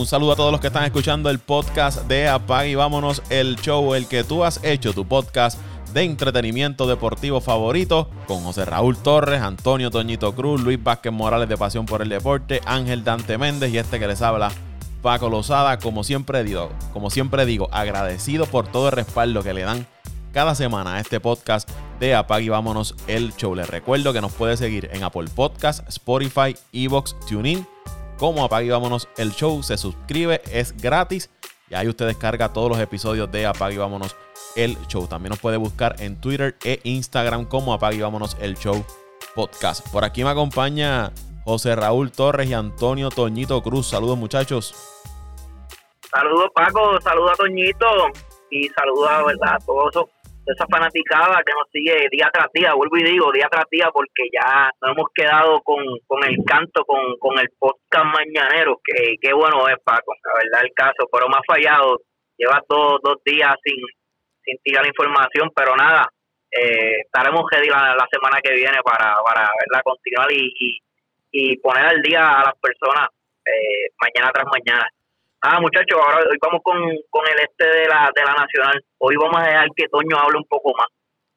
un saludo a todos los que están escuchando el podcast de Apag y vámonos, el show, el que tú has hecho, tu podcast de entretenimiento deportivo favorito, con José Raúl Torres, Antonio Toñito Cruz, Luis Vázquez Morales de Pasión por el Deporte, Ángel Dante Méndez y este que les habla, Paco Lozada, como siempre digo, como siempre digo, agradecido por todo el respaldo que le dan cada semana a este podcast de Apag y Vámonos el Show. Les recuerdo que nos puede seguir en Apple Podcast, Spotify, Evox, TuneIn, como Apag y Vámonos el Show. Se suscribe, es gratis y ahí usted descarga todos los episodios de Apag y Vámonos el Show. También nos puede buscar en Twitter e Instagram como Apag y Vámonos el Show podcast. Por aquí me acompaña José Raúl Torres y Antonio Toñito Cruz. Saludos muchachos. Saludos Paco, saludos a Toñito y saludos ¿verdad? a todos esos esa fanaticada que nos sigue día tras día, vuelvo y digo, día tras día, porque ya nos hemos quedado con, con el canto, con, con el podcast mañanero, que qué bueno es, Paco, la verdad el caso, pero ha fallado, lleva dos, dos días sin, sin tirar información, pero nada, eh, estaremos ready la, semana que viene para, para ¿verdad? continuar y, y, y poner al día a las personas eh, mañana tras mañana. Ah, muchachos, ahora hoy vamos con, con el este de la, de la Nacional. Hoy vamos a dejar que Toño hable un poco más.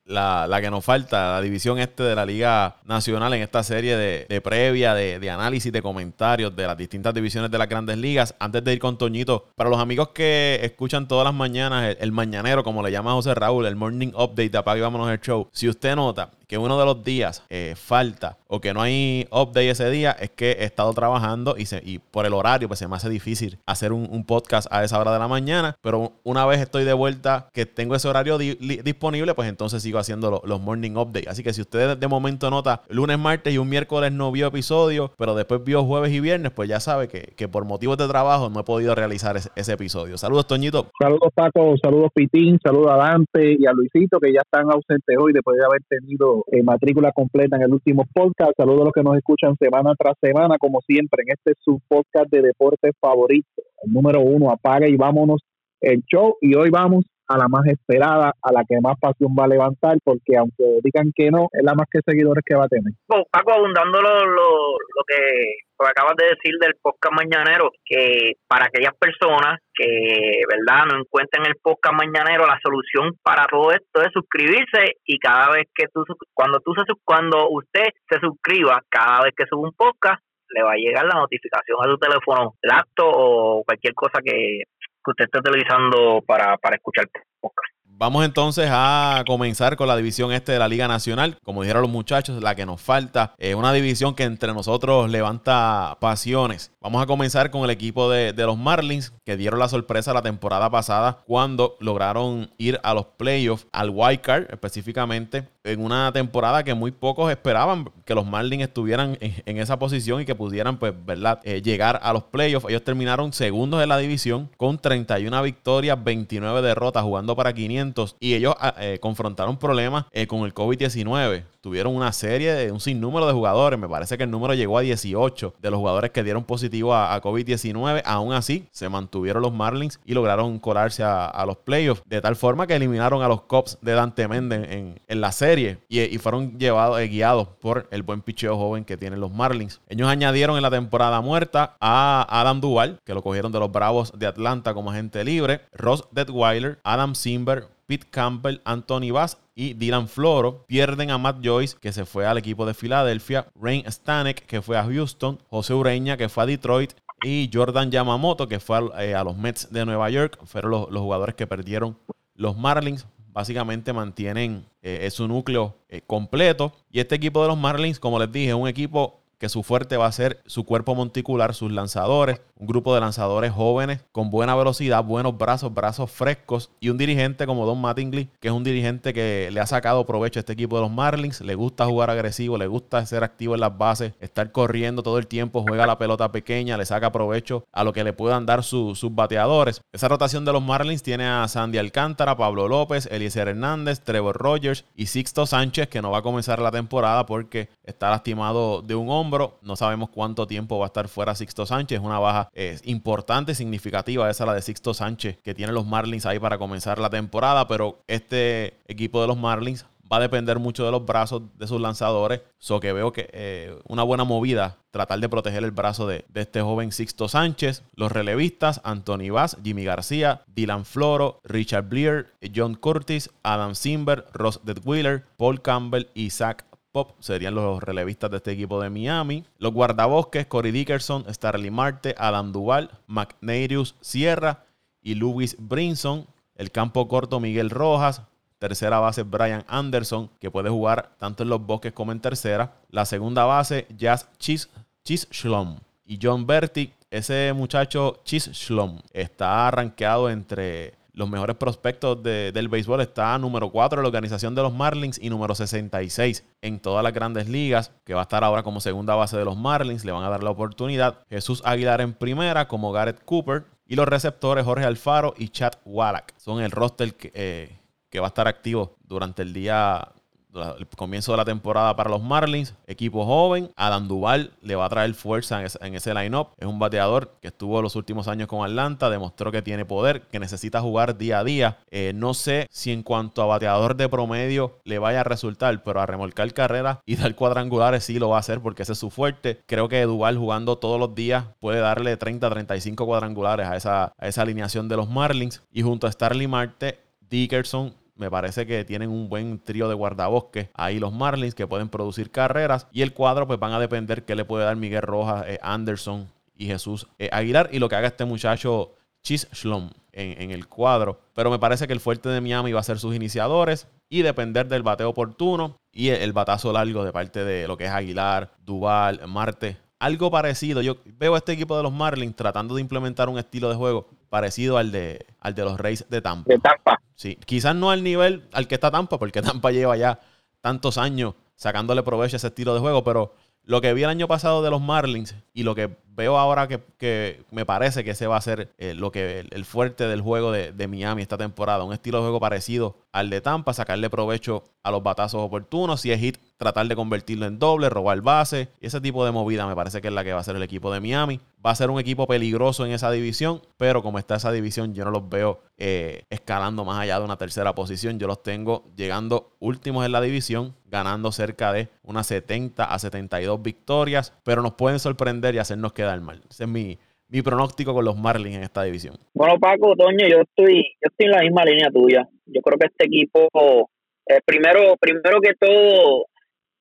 La, la, que nos falta, la división este de la Liga Nacional en esta serie de, de previa, de, de, análisis, de comentarios de las distintas divisiones de las grandes ligas. Antes de ir con Toñito, para los amigos que escuchan todas las mañanas el, el mañanero, como le llama José Raúl, el morning update de Apague Vámonos el Show, si usted nota que uno de los días eh, falta o que no hay update ese día, es que he estado trabajando y, se, y por el horario pues se me hace difícil hacer un, podcast a esa hora de la mañana, pero una vez estoy de vuelta que tengo ese horario di disponible, pues entonces sigo haciendo lo, los morning updates. Así que si usted de momento nota lunes, martes y un miércoles no vio episodio, pero después vio jueves y viernes, pues ya sabe que, que por motivos de trabajo no he podido realizar ese, ese, episodio. Saludos, Toñito. Saludos, Paco. Saludos, Pitín. Saludos a Dante y a Luisito, que ya están ausentes hoy después de haber tenido eh, matrícula completa en el último podcast. Saludos a los que nos escuchan semana tras semana, como siempre, en este su podcast de deporte favorito. El número uno, apaga y vámonos el show. Y hoy vamos a la más esperada, a la que más pasión va a levantar, porque aunque digan que no, es la más que seguidores que va a tener. Paco, abundando lo, lo, lo que lo acabas de decir del podcast mañanero, que para aquellas personas que, ¿verdad?, no encuentren el podcast mañanero, la solución para todo esto es suscribirse y cada vez que tú, cuando tú se, cuando usted se suscriba, cada vez que sube un podcast, le va a llegar la notificación a su teléfono laptop o cualquier cosa que, que usted esté utilizando para, para escuchar podcast. Vamos entonces a comenzar con la división este de la Liga Nacional. Como dijeron los muchachos, la que nos falta es una división que entre nosotros levanta pasiones. Vamos a comenzar con el equipo de, de los Marlins, que dieron la sorpresa la temporada pasada cuando lograron ir a los playoffs, al wild card específicamente, en una temporada que muy pocos esperaban que los Marlins estuvieran en, esa posición y que pudieran, pues, ¿verdad?, eh, llegar a los playoffs. Ellos terminaron segundos en la división con 31 victorias, 29 derrotas, jugando para 500 y ellos eh, confrontaron problemas eh, con el COVID-19. Tuvieron una serie de un sinnúmero de jugadores, me parece que el número llegó a 18 de los jugadores que dieron positivo a, a COVID-19. Aún así, se mantuvieron los Marlins y lograron colarse a, los playoffs de tal forma que eliminaron a los Cubs de Dante Méndez en, la serie y, y, fueron llevados, eh, guiados por el buen picheo joven que tienen los Marlins. Ellos añadieron en la temporada muerta a Adam Duval, que lo cogieron de los Bravos de Atlanta como agente libre, Ross Detweiler, Adam Simber, Campbell, Anthony Bass y Dylan Floro. Pierden a Matt Joyce, que se fue al equipo de Filadelfia, Rain Stanek, que fue a Houston, José Ureña, que fue a Detroit, y Jordan Yamamoto, que fue a, eh, a los Mets de Nueva York. Fueron los, los, jugadores que perdieron los Marlins. Básicamente mantienen eh, su núcleo eh, completo. Y este equipo de los Marlins, como les dije, es un equipo que su fuerte va a ser su cuerpo monticular, sus lanzadores, un grupo de lanzadores jóvenes con buena velocidad, buenos brazos, brazos frescos y un dirigente como Don Mattingly, que es un dirigente que le ha sacado provecho a este equipo de los Marlins, le gusta jugar agresivo, le gusta ser activo en las bases, estar corriendo todo el tiempo, juega la pelota pequeña, le saca provecho a lo que le puedan dar su, sus bateadores. Esa rotación de los Marlins tiene a Sandy Alcántara, Pablo López, Eliezer Hernández, Trevor Rogers y Sixto Sánchez, que no va a comenzar la temporada porque está lastimado de un hombro. No sabemos cuánto tiempo va a estar fuera Sixto Sánchez. Una baja eh, importante, significativa. Esa la de Sixto Sánchez que tiene los Marlins ahí para comenzar la temporada. Pero este equipo de los Marlins va a depender mucho de los brazos de sus lanzadores. So que veo que eh, una buena movida, tratar de proteger el brazo de, este joven Sixto Sánchez. Los relevistas, Anthony Vaz, Jimmy García, Dylan Floro, Richard Blear, John Curtis, Adam Simber, Ross Detwiller, Paul Campbell y Zach Pop serían los relevistas de este equipo de Miami. Los guardabosques, Corey Dickerson, Starly Marte, Adam Duval, McNarius Sierra y Louis Brinson. El campo corto, Miguel Rojas. Tercera base, Brian Anderson, que puede jugar tanto en los bosques como en tercera. La segunda base, Jazz Chis. Y John Berti, ese muchacho Chis está arranqueado entre los mejores prospectos del béisbol. Está número 4 en la organización de los Marlins y número 66 en todas las grandes ligas, que va a estar ahora como segunda base de los Marlins. Le van a dar la oportunidad. Jesús Aguilar en primera, como Garrett Cooper. Y los receptores Jorge Alfaro y Chad Wallach son el roster que, eh, que va a estar activo durante el día el comienzo de la temporada para los Marlins. Equipo joven. Adam Duval le va a traer fuerza en ese, line-up. Es un bateador que estuvo los últimos años con Atlanta. Demostró que tiene poder, que necesita jugar día a día. Eh, no sé si en cuanto a bateador de promedio le vaya a resultar, pero a remolcar carreras y dar cuadrangulares sí lo va a hacer porque ese es su fuerte. Creo que Duval jugando todos los días puede darle 30, 35 cuadrangulares a esa, a esa alineación de los Marlins. Y junto a Starly Marte, Dickerson me parece que tienen un buen trío de guardabosques. Ahí los Marlins que pueden producir carreras. Y el cuadro, pues van a depender qué le puede dar Miguel Rojas, eh, Anderson y Jesús eh, Aguilar. Y lo que haga este muchacho Chis Shlom en, el cuadro. Pero me parece que el fuerte de Miami va a ser sus iniciadores y depender del bateo oportuno y el, batazo largo de parte de lo que es Aguilar, Duval, Marte. Algo parecido. Yo veo a este equipo de los Marlins tratando de implementar un estilo de juego parecido al de, al de los Rays de Tampa. De Tampa. Sí, quizás no al nivel al que está Tampa, porque Tampa lleva ya tantos años sacándole provecho a ese estilo de juego, pero lo que vi el año pasado de los Marlins y lo que veo ahora que, me parece que ese va a ser eh, lo que el, fuerte del juego de, Miami esta temporada. Un estilo de juego parecido al de Tampa, sacarle provecho a los batazos oportunos. Si es hit, tratar de convertirlo en doble, robar base. Ese tipo de movida me parece que es la que va a ser el equipo de Miami. Va a ser un equipo peligroso en esa división, pero como está esa división, yo no los veo eh, escalando más allá de una tercera posición. Yo los tengo llegando últimos en la división, ganando cerca de unas 70 a 72 victorias, pero nos pueden sorprender y hacernos quedar mal. Ese es mi, mi pronóstico con los Marlins en esta división. Bueno, Paco, Toño, yo estoy, yo estoy en la misma línea tuya. Yo creo que este equipo, eh, primero, primero que todo,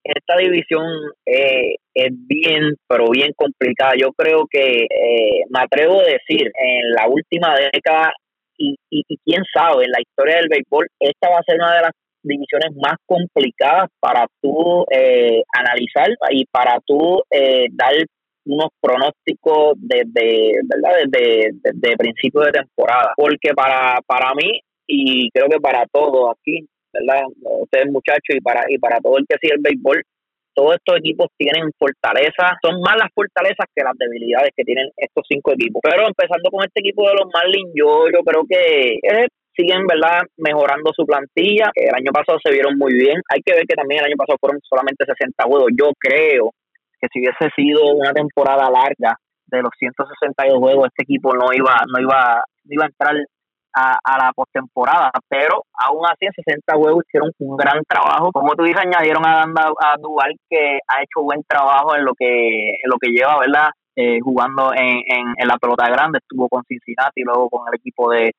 esta división eh, es bien, pero bien complicada. Yo creo que eh, me atrevo a decir, en la última década, y, y, quién sabe, en la historia del béisbol, esta va a ser una de las divisiones más complicadas para tú eh, analizar y para tú dar unos pronósticos desde, ¿verdad? Desde, desde principio de temporada. Porque para, para mí, y creo que para todos aquí, ¿verdad? Ustedes muchachos y para, y para todo el que sigue el béisbol, todos estos equipos tienen fortalezas, son más las fortalezas que las debilidades que tienen estos cinco equipos. Pero empezando con este equipo de los Marlins, yo, yo creo que eh, siguen verdad mejorando su plantilla. El año pasado se vieron muy bien. Hay que ver que también el año pasado fueron solamente 60 juegos. Yo creo que si hubiese sido una temporada larga de los 162 juegos, este equipo no iba, no iba, no iba a entrar a, la postemporada, pero aún así en 60 juegos hicieron un gran trabajo. Como tú dices, añadieron a, a que ha hecho buen trabajo en lo que, en lo que lleva, ¿verdad? Eh, jugando en, en, la pelota grande, estuvo con Cincinnati y luego con el equipo de,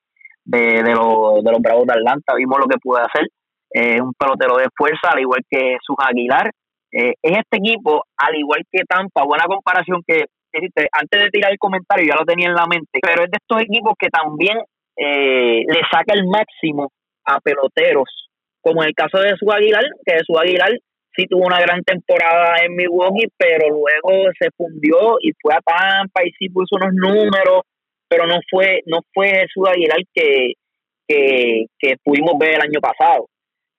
de, los, de los Bravos de Atlanta, vimos lo que puede hacer. Eh, un pelotero de fuerza, al igual que sus Aguilar. Eh, en este equipo, al igual que Tampa, buena comparación que antes de tirar el comentario ya lo tenía en la mente, pero es de estos equipos que también eh, le saca el máximo a peloteros, como en el caso de su Aguilar, que su Aguilar sí tuvo una gran temporada en Milwaukee, pero luego se fundió y fue a Tampa y sí puso unos números, pero no fue no fue su Aguilar que, que, que pudimos ver el año pasado.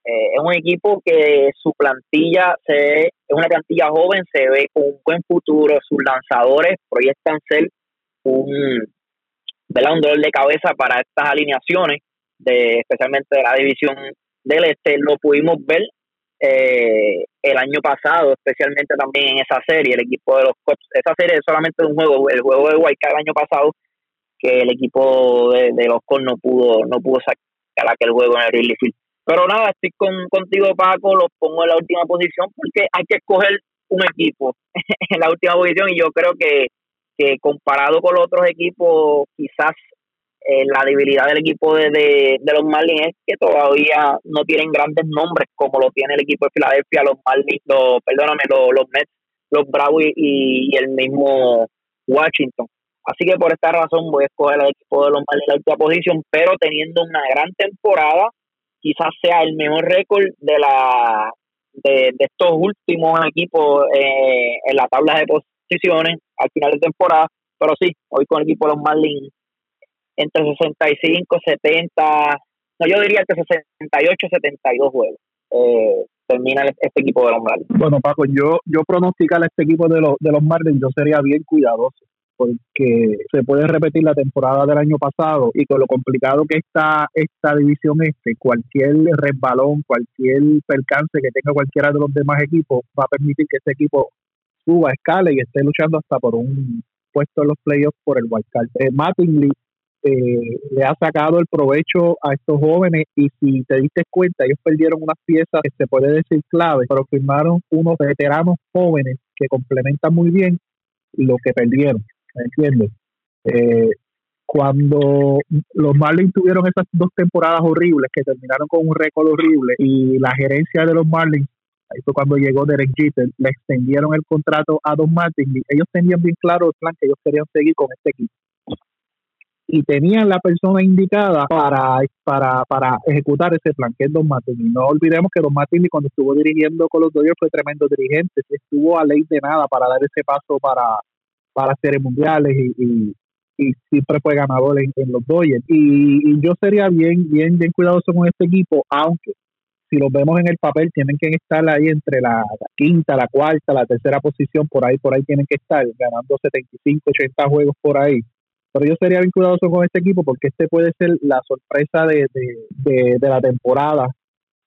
Eh, es un equipo que su plantilla se es una plantilla joven, se ve con un buen futuro, sus lanzadores proyectan ser un, un dolor de cabeza para estas alineaciones, de, especialmente de la división del este, lo pudimos ver eh, el año pasado, especialmente también en esa serie, el equipo de los Cubs, esa serie es solamente un juego, el juego de White el año pasado, que el equipo de, los Cubs no pudo, no pudo sacar aquel juego en el Wrigley Field. Pero nada, estoy con, contigo, Paco, los pongo en la última posición porque hay que escoger un equipo en la última posición y yo creo que, que comparado con los otros equipos, quizás eh, la debilidad del equipo de, de, los Marlins es que todavía no tienen grandes nombres como lo tiene el equipo de Filadelfia, los Marlins, los, perdóname, los, los Mets, los Bravos y, el mismo Washington. Así que por esta razón voy a escoger al equipo de los Marlins en la última posición, pero teniendo una gran temporada, quizás sea el mejor récord de la de, estos últimos equipos eh, en la tabla de posiciones al final de temporada. Pero sí, hoy con el equipo de los Marlins entre 65, 70, no, yo diría que 68, 72 juegos. Eh, termina este equipo de los Marlins. Bueno, Paco, yo yo pronosticar a este equipo de los, de los Marlins, yo sería bien cuidadoso porque se puede repetir la temporada del año pasado y con lo complicado que está esta división este, cualquier resbalón, cualquier percance que tenga cualquiera de los demás equipos va a permitir que este equipo suba, escala y esté luchando hasta por un puesto en los playoffs por el wildcard. Eh, Mattingly eh, le ha sacado el provecho a estos jóvenes y si te diste cuenta, ellos perdieron unas piezas que se puede decir clave, pero firmaron unos veteranos jóvenes que complementan muy bien lo que perdieron, ¿me entiendes? Eh, cuando los Marlins tuvieron esas dos temporadas horribles que terminaron con un récord horrible y la gerencia de los Marlins, ahí cuando llegó Derek Jeter, le extendieron el contrato a Don Martin y ellos tenían bien claro el plan que ellos querían seguir con este equipo y tenían la persona indicada para, para, para ejecutar ese plan, que es Don Martín. Y no olvidemos que Don Martín, cuando estuvo dirigiendo con los Dodgers, fue tremendo dirigente, estuvo a ley de nada para dar ese paso para, para series mundiales y, y, siempre fue ganador en, los Dodgers. Y, yo sería bien, bien, bien cuidadoso con este equipo, aunque si los vemos en el papel, tienen que estar ahí entre la, quinta, la cuarta, la tercera posición, por ahí, por ahí tienen que estar, ganando 75, 80 juegos por ahí. Pero yo sería vinculado con este equipo porque este puede ser la sorpresa de, de, de, la temporada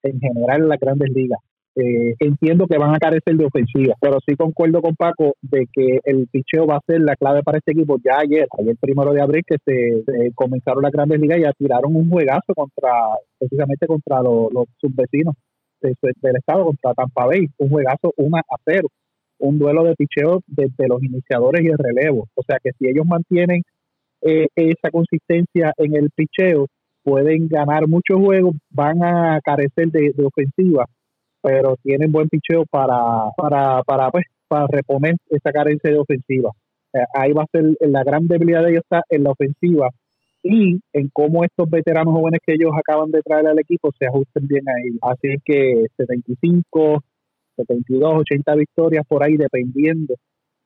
en general en las grandes ligas. Eh, entiendo que van a carecer de ofensiva, pero sí concuerdo con Paco de que el picheo va a ser la clave para este equipo. Ya ayer, ayer primero de abril, que se, comenzaron las grandes ligas y tiraron un juegazo contra, precisamente contra los, los subvecinos del estado, contra Tampa Bay, un juegazo 1 a 0, un duelo de picheo desde los iniciadores y el relevo. O sea que si ellos mantienen eh, esa consistencia en el picheo, pueden ganar muchos juegos, van a carecer de, ofensiva, pero tienen buen picheo para, para, para, pues, para reponer esa carencia de ofensiva. ahí va a ser la gran debilidad de ellos está en la ofensiva y en cómo estos veteranos jóvenes que ellos acaban de traer al equipo se ajusten bien ahí. Así que 75, 72, 80 victorias por ahí, dependiendo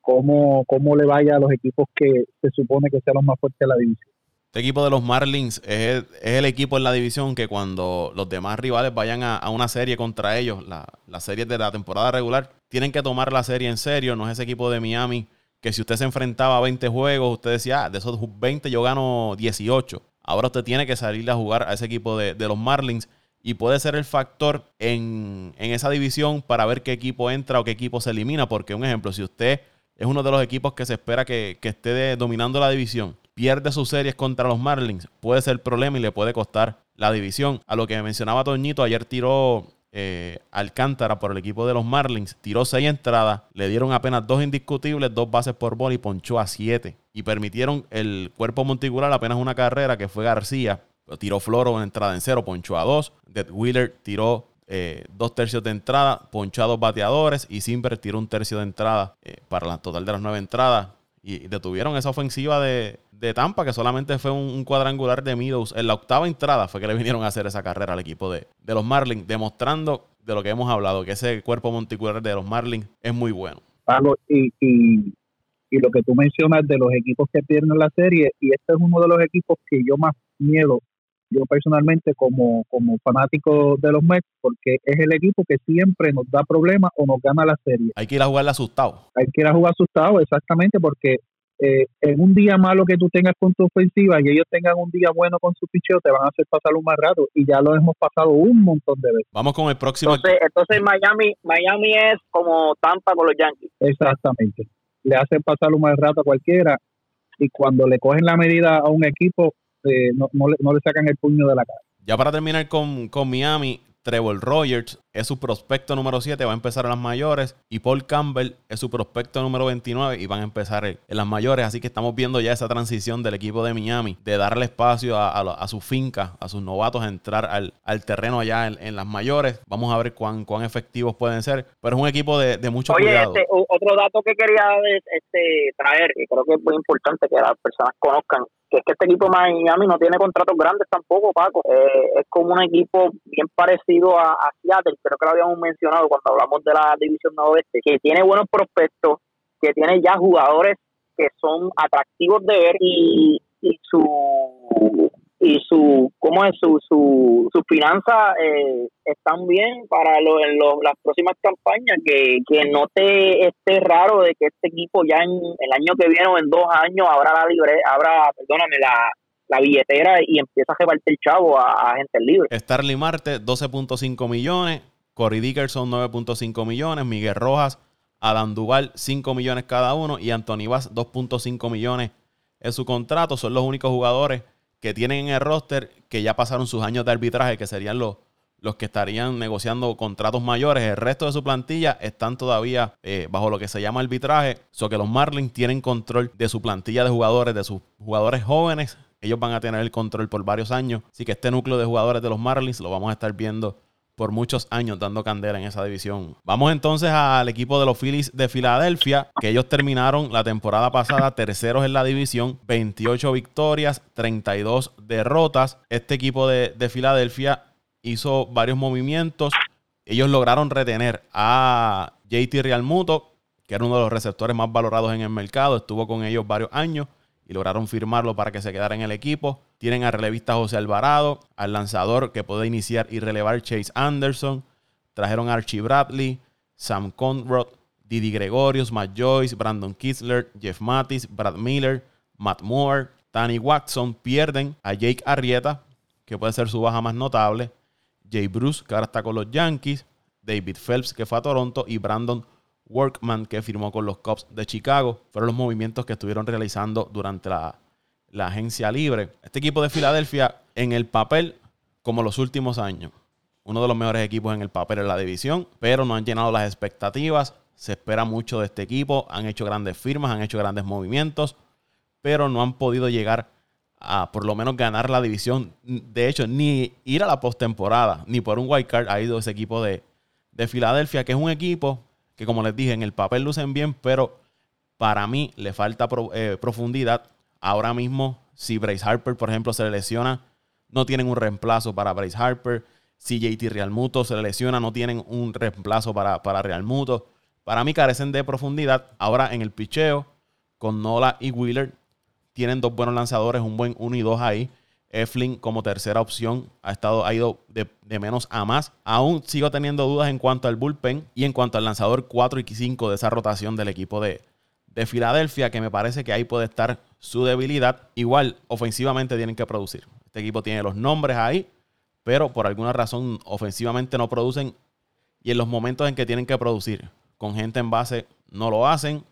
cómo, cómo le vaya a los equipos que se supone que sean los más fuertes de la división. Este equipo de los Marlins es, el equipo en la división que cuando los demás rivales vayan a, una serie contra ellos, la, la serie de la temporada regular, tienen que tomar la serie en serio. No es ese equipo de Miami que si usted se enfrentaba a 20 juegos, usted decía, ah, de esos 20 yo gano 18. Ahora usted tiene que salir a jugar a ese equipo de, los Marlins y puede ser el factor en, en, esa división para ver qué equipo entra o qué equipo se elimina. Porque un ejemplo, si usted es uno de los equipos que se espera que, esté dominando la división, pierde sus series contra los Marlins, puede ser problema y le puede costar la división. A lo que mencionaba Toñito, ayer tiró eh, Alcántara por el equipo de los Marlins, tiró seis entradas, le dieron apenas dos indiscutibles, dos bases por bola y ponchó a siete. Y permitieron el cuerpo monticular apenas una carrera que fue García. Tiró Floro en entrada en cero, ponchó a dos. Dead Wheeler tiró eh, dos tercios de entrada, ponchados bateadores y Simber tiró un tercio de entrada eh, para la total de las nueve entradas. Y detuvieron esa ofensiva de, Tampa, que solamente fue un, cuadrangular de Meadows. En la octava entrada fue que le vinieron a hacer esa carrera al equipo de, de los Marlins, demostrando de lo que hemos hablado, que ese cuerpo monticular de los Marlins es muy bueno. y, y, y, lo que tú mencionas de los equipos que pierden la serie, y este es uno de los equipos que yo más miedo yo personalmente como, como fanático de los Mets, porque es el equipo que siempre nos da problemas o nos gana la serie. Hay que ir a jugar asustado. Hay que ir a jugar asustado, exactamente, porque eh, en un día malo que tú tengas con tu ofensiva y ellos tengan un día bueno con su picheo, te van a hacer pasar un más rato y ya lo hemos pasado un montón de veces. Vamos con el próximo. Entonces, entonces Miami, Miami es como Tampa con los Yankees. Exactamente. Le hacen pasar un mal rato a cualquiera y cuando le cogen la medida a un equipo, eh, no, no, le, sacan el puño de la cara. Ya para terminar con, con Miami, Trevor Rogers es su prospecto número 7, va a empezar en las mayores. Y Paul Campbell es su prospecto número 29 y van a empezar en las mayores. Así que estamos viendo ya esa transición del equipo de Miami, de darle espacio a, su finca, a sus novatos, a entrar al, terreno allá en, las mayores. Vamos a ver cuán, cuán efectivos pueden ser. Pero es un equipo de, de mucho Oye, cuidado. Este, otro dato que quería este, traer, que creo que es muy importante que las personas conozcan, que es que este equipo de Miami no tiene contratos grandes tampoco, Paco. Eh, es como un equipo bien parecido a, Seattle, creo que lo habíamos mencionado cuando hablamos de la división noroeste, que tiene buenos prospectos, que tiene ya jugadores que son atractivos de ver y, y su y su cómo es su su, su finanzas eh, están bien para lo, en las próximas campañas que, que no te esté raro de que este equipo ya en el año que viene o en dos años abra la libre abra perdóname la la billetera y empieza a repartir chavo a, a gente libre. Starly Marte 12.5 millones, Cory Dickerson 9.5 millones, Miguel Rojas, Adam Duval 5 millones cada uno y Anthony Vaz 2.5 millones en su contrato. Son los únicos jugadores que tienen en el roster que ya pasaron sus años de arbitraje, que serían los, los que estarían negociando contratos mayores. El resto de su plantilla están todavía eh, bajo lo que se llama arbitraje. So que los Marlins tienen control de su plantilla de jugadores, de sus jugadores jóvenes. Ellos van a tener el control por varios años. Así que este núcleo de jugadores de los Marlins lo vamos a estar viendo por muchos años dando candela en esa división. Vamos entonces al equipo de los Phillies de Filadelfia, que ellos terminaron la temporada pasada terceros en la división, 28 victorias, 32 derrotas. Este equipo de, Filadelfia hizo varios movimientos. Ellos lograron retener a JT Realmuto, que era uno de los receptores más valorados en el mercado. Estuvo con ellos varios años y lograron firmarlo para que se quedara en el equipo. Tienen al relevista José Alvarado, al lanzador que puede iniciar y relevar Chase Anderson. Trajeron a Archie Bradley, Sam Conrad, Didi Gregorius, Matt Joyce, Brandon Kitzler, Jeff Mattis, Brad Miller, Matt Moore, Danny Watson. Pierden a Jake Arrieta, que puede ser su baja más notable. Jay Bruce, que ahora está con los Yankees. David Phelps, que fue a Toronto. Y Brandon Workman, que firmó con los Cubs de Chicago. Fueron los movimientos que estuvieron realizando durante la la agencia libre. Este equipo de Filadelfia, en el papel, como los últimos años, uno de los mejores equipos en el papel en la división, pero no han llenado las expectativas. Se espera mucho de este equipo. Han hecho grandes firmas, han hecho grandes movimientos, pero no han podido llegar a por lo menos ganar la división. De hecho, ni ir a la postemporada, ni por un wild card ha ido ese equipo de, de Filadelfia, que es un equipo que, como les dije, en el papel lucen bien, pero para mí le falta eh, profundidad Ahora mismo, si Bryce Harper, por ejemplo, se le lesiona, no tienen un reemplazo para Bryce Harper. Si JT Realmuto se le lesiona, no tienen un reemplazo para, para Realmuto. Para mí carecen de profundidad. Ahora en el picheo, con Nola y Wheeler, tienen dos buenos lanzadores, un buen 1 y 2 ahí. Eflin como tercera opción ha, estado, ha ido de, de, menos a más. Aún sigo teniendo dudas en cuanto al bullpen y en cuanto al lanzador 4 y 5 de esa rotación del equipo de, de Filadelfia, que me parece que ahí puede estar su debilidad. Igual, ofensivamente tienen que producir. Este equipo tiene los nombres ahí, pero por alguna razón ofensivamente no producen. Y en los momentos en que tienen que producir con gente en base, no lo hacen.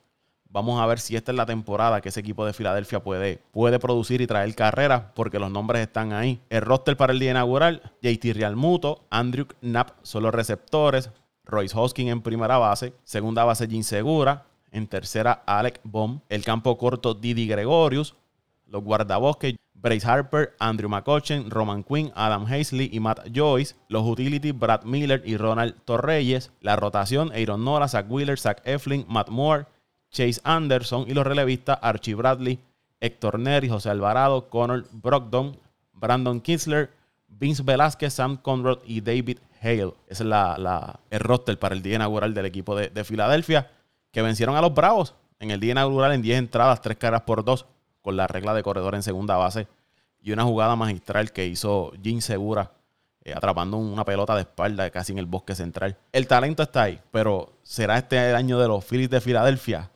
Vamos a ver si esta es la temporada que ese equipo de Filadelfia puede, puede producir y traer carreras, porque los nombres están ahí. El roster para el día inaugural, JT Realmuto, Andrew Knapp son los receptores, Royce Hoskin en primera base, segunda base Jim Segura, en tercera, Alec Baum. El campo corto, Didi Gregorius. Los guardabosques, Bryce Harper, Andrew McCutcheon, Roman Quinn, Adam Hazley y Matt Joyce. Los utilities, Brad Miller y Ronald Torreyes. La rotación, Aaron Nora, Zach Wheeler, Zach Eflin, Matt Moore, Chase Anderson. Y los relevistas, Archie Bradley, Héctor Neri, José Alvarado, Connor Brogdon, Brandon Kinsler, Vince Velázquez, Sam Conrad y David Hale. Es la, el roster para el día inaugural del equipo de, de Filadelfia que vencieron a los Bravos en el día inaugural en 10 entradas, 3 caras por 2, con la regla de corredor en segunda base y una jugada magistral que hizo Jim Segura eh, atrapando una pelota de espalda casi en el bosque central. El talento está ahí, pero ¿será este el año de los Phillies de Filadelfia?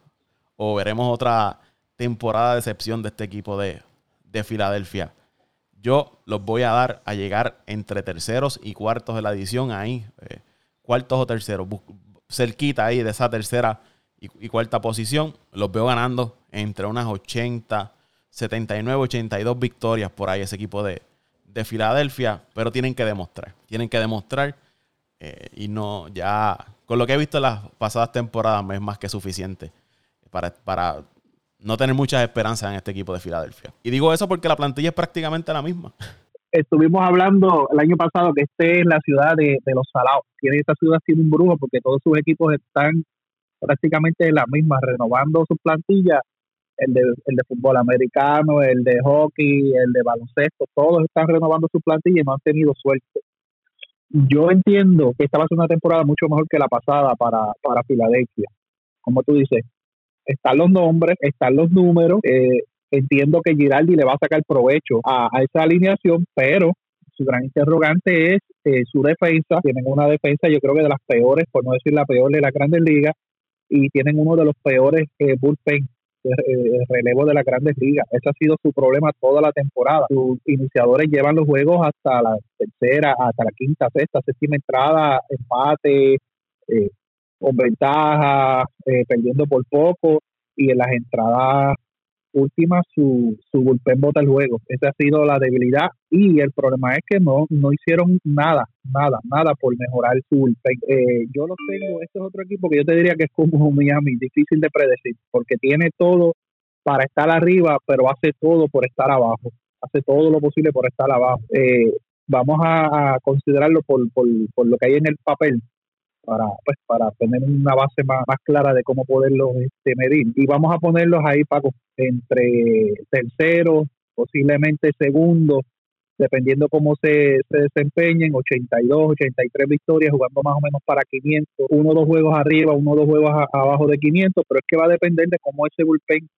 ¿O veremos otra temporada de excepción de este equipo de, Filadelfia? Yo los voy a dar a llegar entre terceros y cuartos de la edición ahí, eh, cuartos o terceros, cerquita ahí de esa tercera y, cuarta posición. Los veo ganando entre unas 80, 79, 82 victorias por ahí ese equipo de, de Filadelfia, pero tienen que demostrar. Tienen que demostrar. Eh, y no, ya con lo que he visto en las pasadas temporadas es más que suficiente para, para no tener muchas esperanzas en este equipo de Filadelfia. Y digo eso porque la plantilla es prácticamente la misma. Estuvimos hablando el año pasado que esté en la ciudad de, Los Salados. Tiene esta ciudad tiene un brujo porque todos sus equipos están prácticamente la misma, renovando su plantilla, el de, el de fútbol americano, el de hockey, el de baloncesto, todos están renovando su plantilla y no han tenido suerte. Yo entiendo que esta va a ser una temporada mucho mejor que la pasada para, para Filadelfia. Como tú dices, están los nombres, están los números. Eh, entiendo que Giraldi le va a sacar provecho a, esa alineación, pero su gran interrogante es eh, su defensa. Tienen una defensa, yo creo que de las peores, por no decir la peor de la grandes ligas, y tienen uno de los peores eh, bullpen de relevo de las grandes ligas. Ese ha sido su problema toda la temporada. Sus iniciadores llevan los juegos hasta la tercera, hasta la quinta, sexta, séptima entrada, empate, eh, con ventaja, eh, perdiendo por poco, y en las entradas últimas su, su bullpen bota el juego. Esa ha sido la debilidad y el problema es que no, no hicieron nada, nada, nada por mejorar su bullpen. Eh, yo lo tengo, este es otro equipo que yo te diría que es como Miami, difícil de predecir, porque tiene todo para estar arriba, pero hace todo por estar abajo, hace todo lo posible por estar abajo. Eh, vamos a, considerarlo por, por, por lo que hay en el papel para pues para tener una base más, más clara de cómo poderlos este, medir. Y vamos a ponerlos ahí Paco entre tercero posiblemente segundo dependiendo cómo se, se desempeñen 82 83 victorias jugando más o menos para 500 uno o dos juegos arriba uno o dos juegos abajo de 500 pero es que va a depender de cómo ese bullpen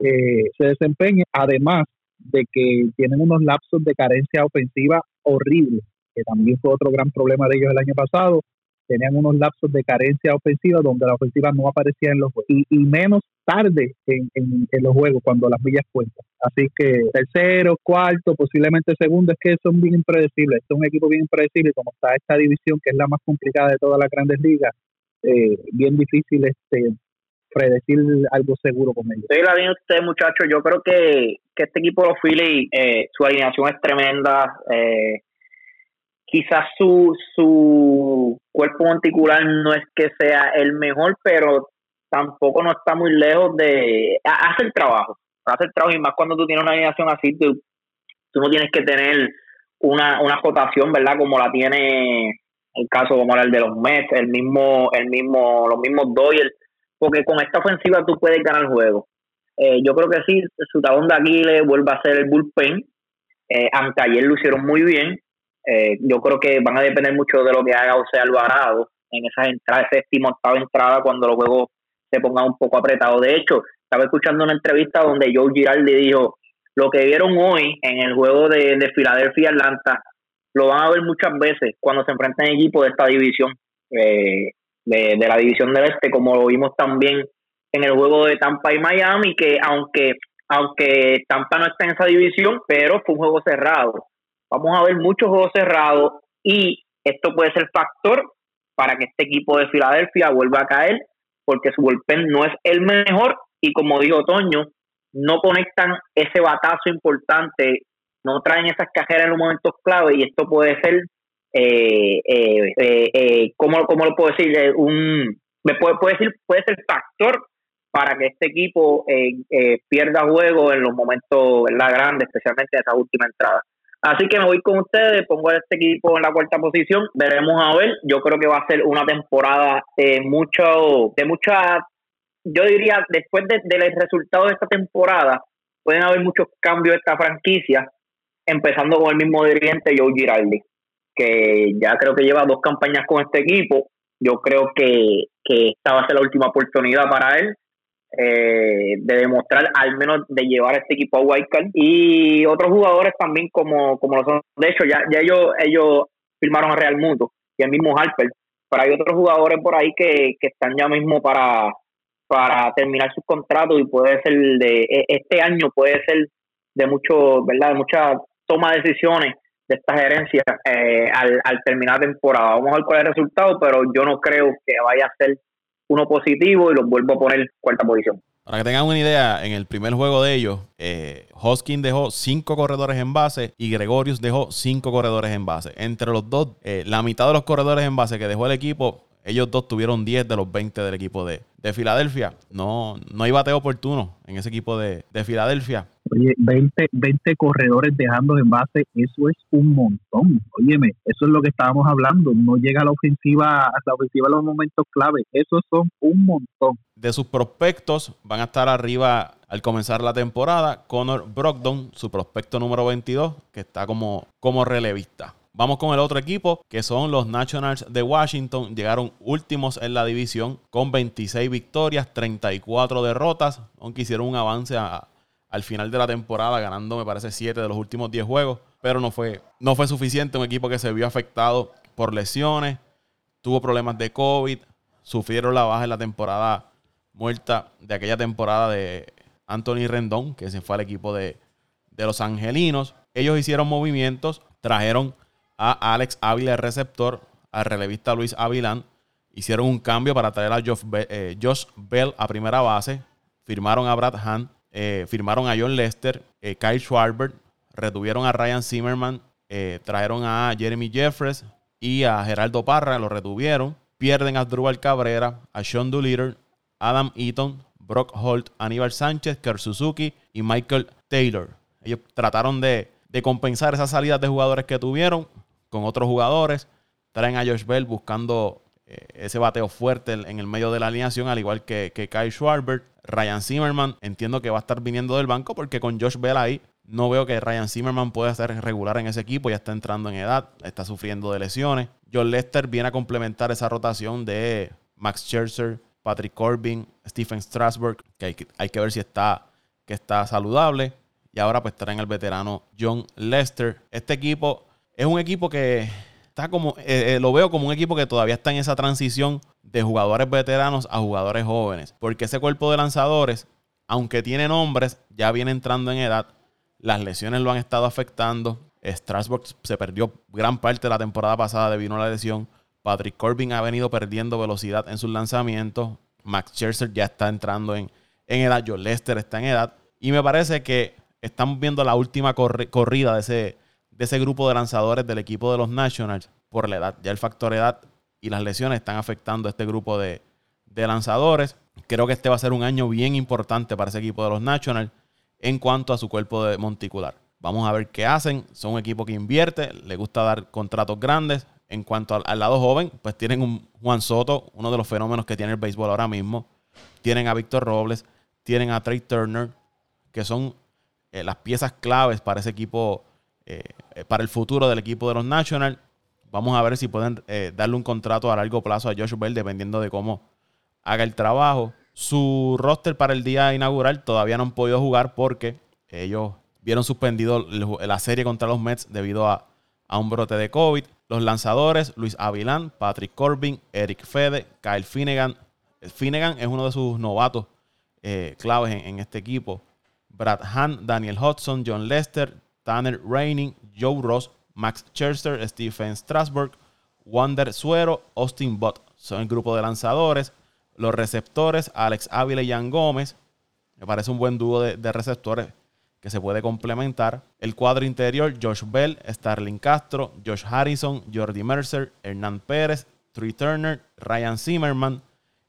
eh, se desempeñe además de que tienen unos lapsos de carencia ofensiva horribles que también fue otro gran problema de ellos el año pasado tenían unos lapsos de carencia ofensiva donde la ofensiva no aparecía en los juegos y, menos tarde en, los juegos cuando las villas cuentan. Así que tercero, cuarto, posiblemente segundo, es que son bien impredecibles. Es un equipo bien impredecible como está esta división que es la más complicada de todas las grandes ligas. Eh, bien difícil este predecir algo seguro con ellos. Sí, la bien usted, muchachos. Yo creo que, este equipo de los Phillies, eh, su alineación es tremenda. Eh, quizás su, su cuerpo monticular no es que sea el mejor, pero tampoco no está muy lejos de... Hace el trabajo, hace el trabajo y más cuando tú tienes una alineación así, tú, tú no tienes que tener una, una cotación, ¿verdad? Como la tiene el caso como el de los Mets, el mismo, el mismo, los mismos Doyle, porque con esta ofensiva tú puedes ganar el juego. Eh, yo creo que sí, su talón de Aguile vuelve a ser el bullpen. Eh, ayer lo hicieron muy bien. Eh, yo creo que van a depender mucho de lo que haga José Alvarado en esas entradas, séptima, octava entrada, cuando los juegos se pongan un poco apretados. De hecho, estaba escuchando una entrevista donde Joe Girardi dijo, lo que vieron hoy en el juego de, de Filadelfia Atlanta, lo van a ver muchas veces cuando se enfrentan equipos de esta división, eh, de, de la división del Este, como lo vimos también en el juego de Tampa y Miami, que aunque aunque Tampa no está en esa división, pero fue un juego cerrado vamos a ver muchos juegos cerrados y esto puede ser factor para que este equipo de Filadelfia vuelva a caer porque su bullpen no es el mejor y como dijo Toño, no conectan ese batazo importante, no traen esas cajeras en los momentos clave y esto puede ser, eh, eh, eh, ¿cómo, lo puedo decir? Eh, un, me puede, puede, decir, puede ser factor para que este equipo pierda juego en los momentos ¿verdad? grandes, especialmente en esa última entrada. Así que me voy con ustedes, pongo a este equipo en la cuarta posición, veremos a ver. Yo creo que va a ser una temporada de mucho, de mucha, yo diría, después del resultado de esta temporada, pueden haber muchos cambios de esta franquicia, empezando con el mismo dirigente Joe Girardi, que ya creo que lleva dos campañas con este equipo. Yo creo que, que esta va a ser la última oportunidad para él eh, de demostrar al menos de llevar a este equipo a Wildcard. Y otros jugadores también como, como lo son. De hecho ya, ya ellos ellos firmaron a Real Mundo y el mismo Harper. Pero hay otros jugadores por ahí que, que están ya mismo para para terminar sus contratos y puede ser de e, este año puede ser de mucho verdad de mucha toma de decisiones de esta gerencia eh, al, al terminar temporada. Vamos a ver cuál es el resultado pero yo no creo que vaya a ser uno positivo y los vuelvo a poner cuarta posición. Para que tengan una idea, en el primer juego de ellos, eh, Hoskin dejó cinco corredores en base y Gregorius dejó cinco corredores en base. Entre los dos, eh, la mitad de los corredores en base que dejó el equipo, ellos dos tuvieron 10 de los 20 del equipo de, de Filadelfia. No, no hay bateo oportuno en ese equipo de, de Filadelfia. Oye, 20, 20 corredores dejando en base, eso es un montón. Óyeme, eso es lo que estábamos hablando. No llega a la ofensiva, a la ofensiva en los momentos clave. Esos son un montón. De sus prospectos van a estar arriba al comenzar la temporada. Connor Brogdon, su prospecto número 22, que está como, como relevista. Vamos con el otro equipo, que son los Nationals de Washington. Llegaron últimos en la división con 26 victorias, 34 derrotas, aunque hicieron un avance al final de la temporada, ganando, me parece, 7 de los últimos 10 juegos. Pero no fue, no fue suficiente. Un equipo que se vio afectado por lesiones, tuvo problemas de COVID, sufrieron la baja en la temporada muerta de aquella temporada de Anthony Rendón, que se fue al equipo de, de los Angelinos. Ellos hicieron movimientos, trajeron a Alex Ávila, el receptor, al relevista Luis Avilán. Hicieron un cambio para traer a Josh, eh, Bell a primera base. Firmaron a Brad Hunt eh, firmaron a John Lester, eh, Kyle Schwarber, retuvieron a Ryan Zimmerman, trajeron a Jeremy Jeffres y a Geraldo Parra, lo retuvieron. Pierden a Drubal Cabrera, a Sean Doolittle, Adam Eaton, Brock Holt, Aníbal Sánchez, Kerr Suzuki y Michael Taylor. Ellos trataron de, de compensar esas salidas de jugadores que tuvieron con otros jugadores. Traen a Josh Bell buscando eh, ese bateo fuerte en el medio de la alineación, al igual que, que Kyle Schwarber. Ryan Zimmerman, entiendo que va a estar viniendo del banco porque con Josh Bell ahí no veo que Ryan Zimmerman pueda ser regular en ese equipo, ya está entrando en edad, está sufriendo de lesiones. John Lester viene a complementar esa rotación de Max Scherzer, Patrick Corbin, Stephen Strasburg, que hay, que hay que ver si está, que está saludable. Y ahora pues traen al veterano John Lester. Este equipo es un equipo que está como, eh, eh, lo veo como un equipo que todavía está en esa transición de jugadores veteranos a jugadores jóvenes. Porque ese cuerpo de lanzadores, aunque tiene nombres, ya viene entrando en edad. Las lesiones lo han estado afectando. Strasbourg se perdió gran parte de la temporada pasada debido a la lesión. Patrick Corbin ha venido perdiendo velocidad en sus lanzamientos. Max Scherzer ya está entrando en, en edad. Joe Lester está en edad. Y me parece que estamos viendo la última corrida de ese, de ese grupo de lanzadores del equipo de los Nationals por la edad. Ya el factor edad y las lesiones están afectando a este grupo de, lanzadores. Creo que este va a ser un año bien importante para ese equipo de los Nationals en cuanto a su cuerpo de monticular. Vamos a ver qué hacen. Son un equipo que invierte, le gusta dar contratos grandes. En cuanto al, lado joven, pues tienen un Juan Soto, uno de los fenómenos que tiene el béisbol ahora mismo. Tienen a Víctor Robles, tienen a Trey Turner, que son eh, las piezas claves para ese equipo eh, para el futuro del equipo de los Nationals. Vamos a ver si pueden eh, darle un contrato a largo plazo a Josh Bell, dependiendo de cómo haga el trabajo. Su roster para el día inaugural todavía no han podido jugar porque ellos vieron suspendido la serie contra los Mets debido a, un brote de COVID. Los lanzadores, Luis Avilán, Patrick Corbin, Eric Fede, Kyle Finnegan. Finnegan es uno de sus novatos eh, claves en, en, este equipo. Brad Hahn, Daniel Hudson, John Lester, Tanner Raining, Joe Ross, Max Scherzer, Stephen Strasburg, Wander Suero, Austin Bott. Son el grupo de lanzadores. Los receptores, Alex Ávila y Jan Gómez. Me parece un buen dúo de, receptores que se puede complementar. El cuadro interior, Josh Bell, Starling Castro, Josh Harrison, Jordi Mercer, Hernán Pérez, Trey Turner, Ryan Zimmerman.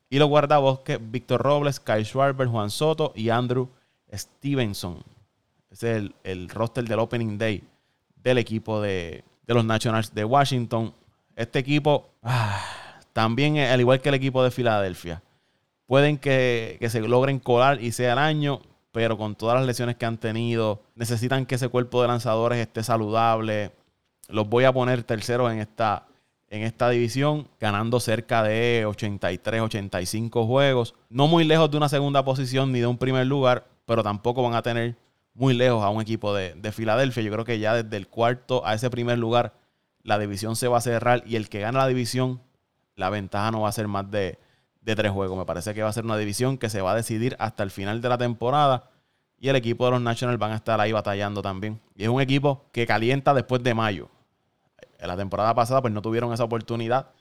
Y los guardabosques, Víctor Robles, Kyle Schwarber, Juan Soto y Andrew Stevenson. Es el, roster del Opening Day del equipo de, los Nationals de Washington. Este equipo, ah, también, al igual que el equipo de Filadelfia, pueden que, se logren colar y sea el año, pero con todas las lesiones que han tenido, necesitan que ese cuerpo de lanzadores esté saludable. Los voy a poner terceros en esta, en esta división, ganando cerca de 83, 85 juegos. No muy lejos de una segunda posición ni de un primer lugar, pero tampoco van a tener muy lejos a un equipo de, Filadelfia. Yo creo que ya desde el cuarto a ese primer lugar, la división se va a cerrar y el que gana la división, la ventaja no va a ser más de, tres juegos. Me parece que va a ser una división que se va a decidir hasta el final de la temporada y el equipo de los Nationals van a estar ahí batallando también. Y es un equipo que calienta después de mayo. En la temporada pasada pues no tuvieron esa oportunidad,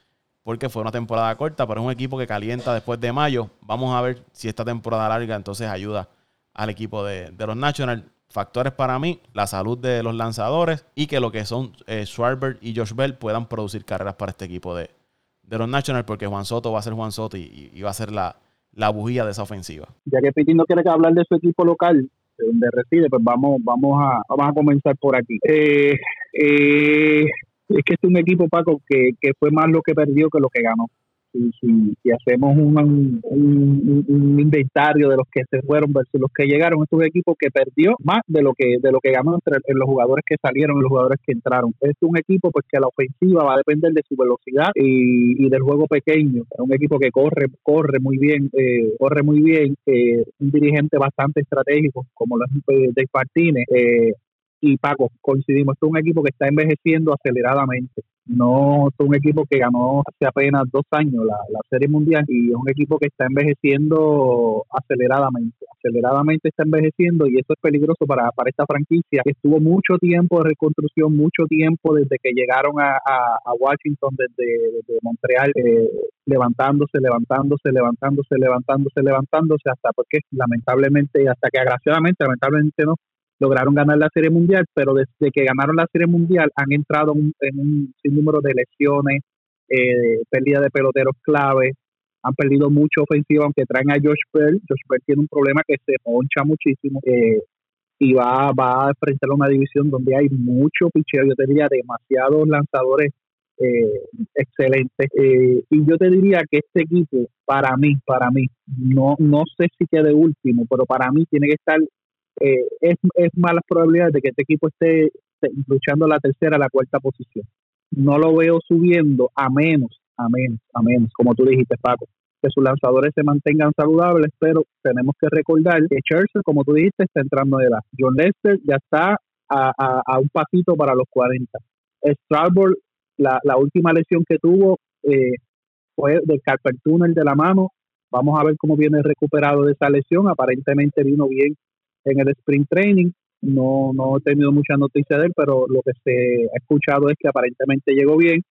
porque fue una temporada corta, pero es un equipo que calienta después de mayo. Vamos a ver si esta temporada larga entonces ayuda al equipo de, los Nationals. Factores para mí, la salud de los lanzadores y que lo que son eh, y Josh Bell puedan producir carreras para este equipo de, los Nationals, porque Juan Soto va a ser Juan Soto y, va a ser la, la bujía de esa ofensiva. Ya que Piti no quiere hablar de su equipo local, de donde reside, pues vamos, vamos a, vamos a comenzar por aquí. Eh, eh, es que es un equipo, Paco, que, que fue más lo que perdió que lo que ganó si, hacemos un, un, inventario de los que se fueron versus los que llegaron, es un equipo que perdió más de lo que de lo que ganó entre los jugadores que salieron y los jugadores que entraron. Es un equipo pues que la ofensiva va a depender de su velocidad y, del juego pequeño. Es un equipo que corre corre muy bien, eh, corre muy bien, eh, un dirigente bastante estratégico como lo es eh, Dave Martínez. Eh, y Paco, coincidimos, es un equipo que está envejeciendo aceleradamente. No es un equipo que ganó hace apenas dos años la, Serie Mundial y es un equipo que está envejeciendo aceleradamente. Aceleradamente está envejeciendo y eso es peligroso para, para esta franquicia que estuvo mucho tiempo de reconstrucción, mucho tiempo desde que llegaron a, a, Washington, desde, Montreal, eh, levantándose, levantándose, levantándose, levantándose, levantándose, hasta porque lamentablemente, hasta que agraciadamente, lamentablemente no, lograron ganar la Serie Mundial, pero desde que ganaron la Serie Mundial han entrado en un sinnúmero de lesiones, eh, pérdida de peloteros clave, han perdido mucho ofensiva, aunque traen a Josh Bell. Josh Bell tiene un problema que se poncha muchísimo eh, y va, va a enfrentar una división donde hay mucho picheo, yo te diría demasiados lanzadores eh, excelentes. Eh, y yo te diría que este equipo, para mí, para mí, no, no sé si quede último, pero para mí tiene que estar eh, es, es malas probabilidades de que este equipo esté luchando la tercera, la cuarta posición. No lo veo subiendo a menos, a menos, a menos, como tú dijiste, Paco, que sus lanzadores se mantengan saludables, pero tenemos que recordar que Churchill, como tú dijiste, está entrando de edad. John Lester ya está a, a, un pasito para los 40. Strasbourg, la, la última lesión que tuvo eh, fue del carpal tunnel de la mano. Vamos a ver cómo viene recuperado de esa lesión. Aparentemente vino bien en el sprint training. No, no he tenido mucha noticia de él, pero lo que se ha escuchado es que aparentemente llegó bien.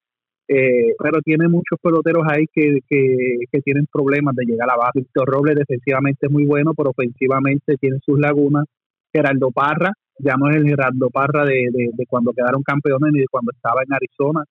Eh, pero tiene muchos peloteros ahí que, que, tienen problemas de llegar a la base. Víctor Robles defensivamente es muy bueno, pero ofensivamente tiene sus lagunas. Gerardo Parra, ya no es el Gerardo Parra de, de, cuando quedaron campeones ni de cuando estaba en Arizona.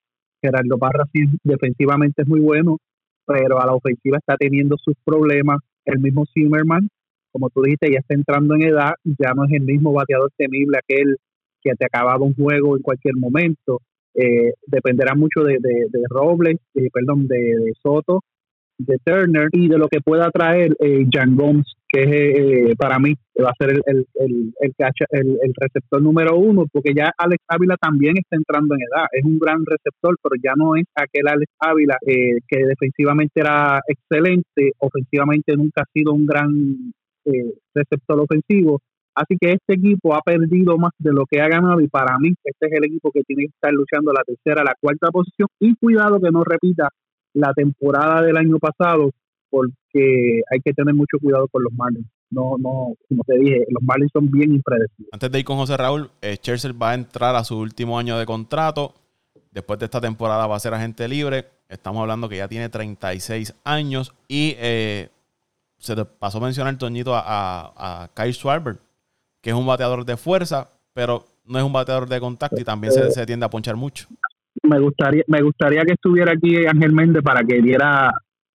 Gerardo Parra sí defensivamente es muy bueno, pero a la ofensiva está teniendo sus problemas. El mismo Zimmerman, como tú dijiste, ya está entrando en edad, ya no es el mismo bateador temible aquel que te acababa un juego en cualquier momento. Eh, dependerá mucho de, de, Robles, eh, perdón, de, Soto, de Turner y de lo que pueda traer eh, Jan Gomes, que eh, para mí va a ser el, el, el, el, receptor número uno, porque ya Alex Ávila también está entrando en edad. Es un gran receptor, pero ya no es aquel Alex Ávila que defensivamente era excelente, ofensivamente nunca ha sido un gran eh, receptor ofensivo. Así que este equipo ha perdido más de lo que ha ganado y para mí este es el equipo que tiene que estar luchando la tercera, la cuarta posición y cuidado que no repita la temporada del año pasado porque hay que tener mucho cuidado con los Marlins. No, no, como te dije, los Marlins son bien impredecibles. Antes de ir con José Raúl, eh, va a entrar a su último año de contrato. Después de esta temporada va a ser agente libre. Estamos hablando que ya tiene 36 años y eh, se te pasó a mencionar, Toñito, a, a, Kyle Schwarber, que es un bateador de fuerza, pero no es un bateador de contacto y también se, tiende a ponchar mucho. Me gustaría, me gustaría que estuviera aquí Ángel Méndez para que diera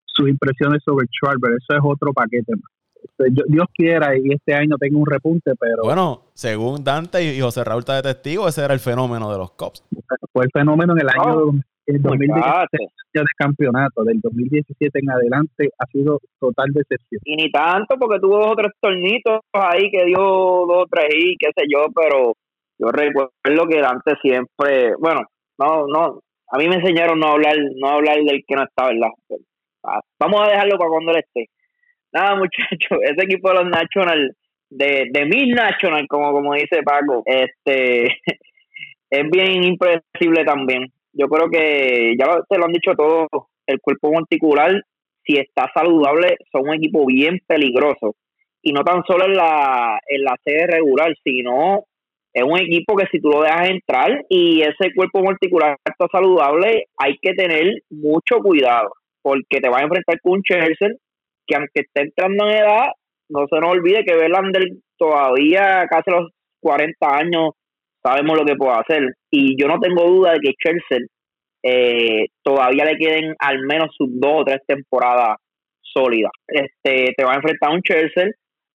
sus impresiones sobre Schwarber. Eso es otro paquete. Este, Dios quiera y este año tenga un repunte, pero... Bueno, según Dante y José Raúl está de testigo, ese era el fenómeno de los Cops. Fue el fenómeno en el año el 2017 de campeonato, del 2017 en adelante ha sido total decepción. Y ni tanto, porque tuvo dos o tres tornitos ahí que dio dos o tres y qué sé yo, pero yo recuerdo que Dante siempre, bueno, no, no, a mí me enseñaron no hablar, no hablar del que no está, ¿verdad? Ah, vamos a dejarlo para cuando él esté. Nada, muchachos, ese equipo de los National, de, de mil National, como, como dice Paco, este es bien impredecible también yo creo que ya te lo han dicho todos, el cuerpo monticular, si está saludable, son un equipo bien peligroso. Y no tan solo en la, en la serie regular, sino es un equipo que si tú lo dejas entrar y ese cuerpo multicular está saludable, hay que tener mucho cuidado, porque te vas a enfrentar con un Chelsea que aunque esté entrando en edad, no se nos olvide que Verlander todavía casi los 40 años sabemos lo que puede hacer. Y yo no tengo duda de que Chelsea eh, todavía le queden al menos sus dos o tres temporadas sólidas. Este, te va a enfrentar un Chelsea,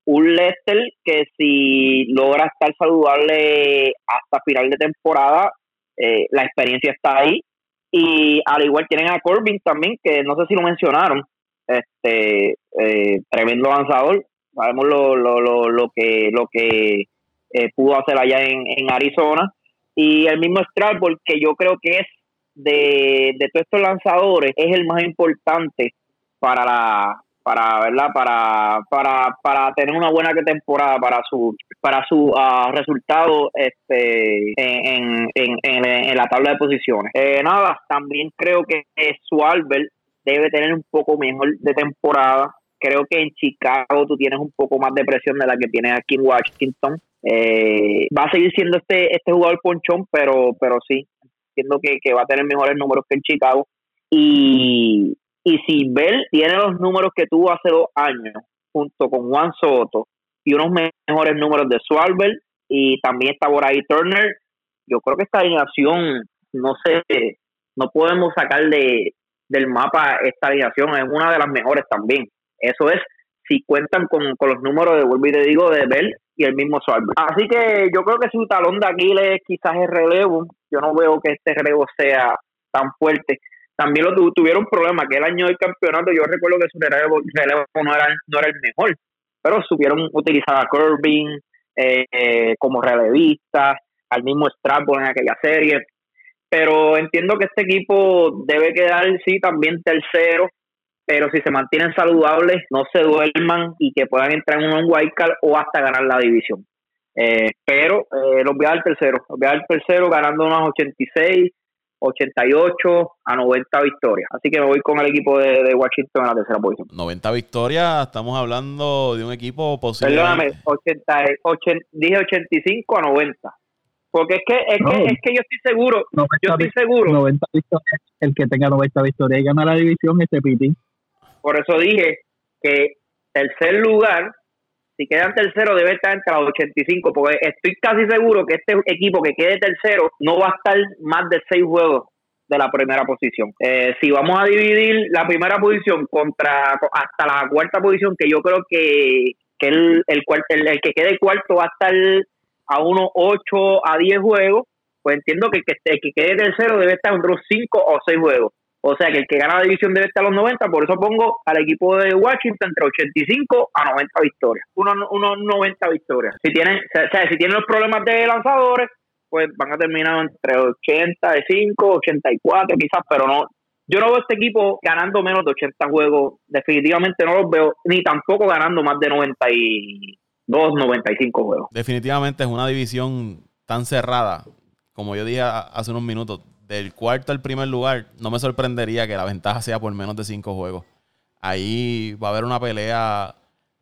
un Leicester que si logra estar saludable hasta final de temporada, eh, la experiencia está ahí. Y al igual tienen a Corbin también, que no sé si lo mencionaron, este eh, tremendo lanzador. Sabemos lo, lo, lo, lo que lo que eh, pudo hacer allá en, en Arizona. Y el mismo Strasbourg, que yo creo que es de, de todos estos lanzadores, es el más importante para la para verdad para para para tener una buena temporada para su para su uh, resultado este en, en, en, en, la tabla de posiciones eh, nada también creo que su Albert debe tener un poco mejor de temporada creo que en Chicago tú tienes un poco más de presión de la que tienes aquí en Washington eh, va a seguir siendo este este jugador ponchón pero pero sí entiendo que, que va a tener mejores números que en Chicago y y si Bell tiene los números que tuvo hace dos años, junto con Juan Soto, y unos mejores números de Swalbert, y también está por ahí Turner, yo creo que esta alineación, no sé, no podemos sacar de, del mapa esta alineación, es una de las mejores también. Eso es, si cuentan con, los números de, vuelvo y te digo, de Bell y el mismo Swalbert. Así que yo creo que su talón de Aquiles quizás es relevo, yo no veo que este relevo sea tan fuerte. También lo tuvieron problemas, que el año del campeonato yo recuerdo que su relevo, no, era, no era el mejor, pero supieron utilizar a Corbin eh, eh, como relevista, al mismo Strasbourg en aquella serie, pero entiendo que este equipo debe quedar, sí, también tercero, pero si se mantienen saludables, no se duerman y que puedan entrar en un wildcard o hasta ganar la división. Eh, pero los voy a dar tercero, los voy a dar tercero ganando unos 86, 88 a 90 victorias. Así que me voy con el equipo de, Washington en la tercera posición. 90 victorias, estamos hablando de un equipo posible. Perdóname, 80, dije 85 a 90. Porque es que, es, que, es que yo estoy seguro, yo estoy seguro. 90 victorias, el que tenga 90 victorias y gana la división, ese Piti. Por eso dije que tercer lugar si quedan tercero debe estar entre los 85, porque estoy casi seguro que este equipo que quede tercero no va a estar más de seis juegos de la primera posición. Eh, si vamos a dividir la primera posición contra hasta la cuarta posición, que yo creo que, el, el, el, que quede cuarto va a estar a unos 8 a 10 juegos, pues entiendo que el que, quede tercero debe estar entre los 5 o 6 juegos. O sea que el que gana la división debe estar a los 90, por eso pongo al equipo de Washington entre 85 a 90 victorias. Unos, unos 90 victorias. Si tienen, o sea, si tienen los problemas de lanzadores, pues van a terminar entre 85, 84 quizás, pero no. Yo no veo este equipo ganando menos de 80 juegos, definitivamente no los veo, ni tampoco ganando más de 92, 95 juegos. Definitivamente es una división tan cerrada, como yo dije hace unos minutos, del cuarto al primer lugar, no me sorprendería que la ventaja sea por menos de cinco juegos. Ahí va a haber una pelea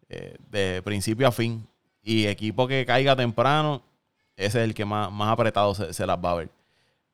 eh, de principio a fin. Y equipo que caiga temprano, ese es el que más, más apretado se, las va a ver.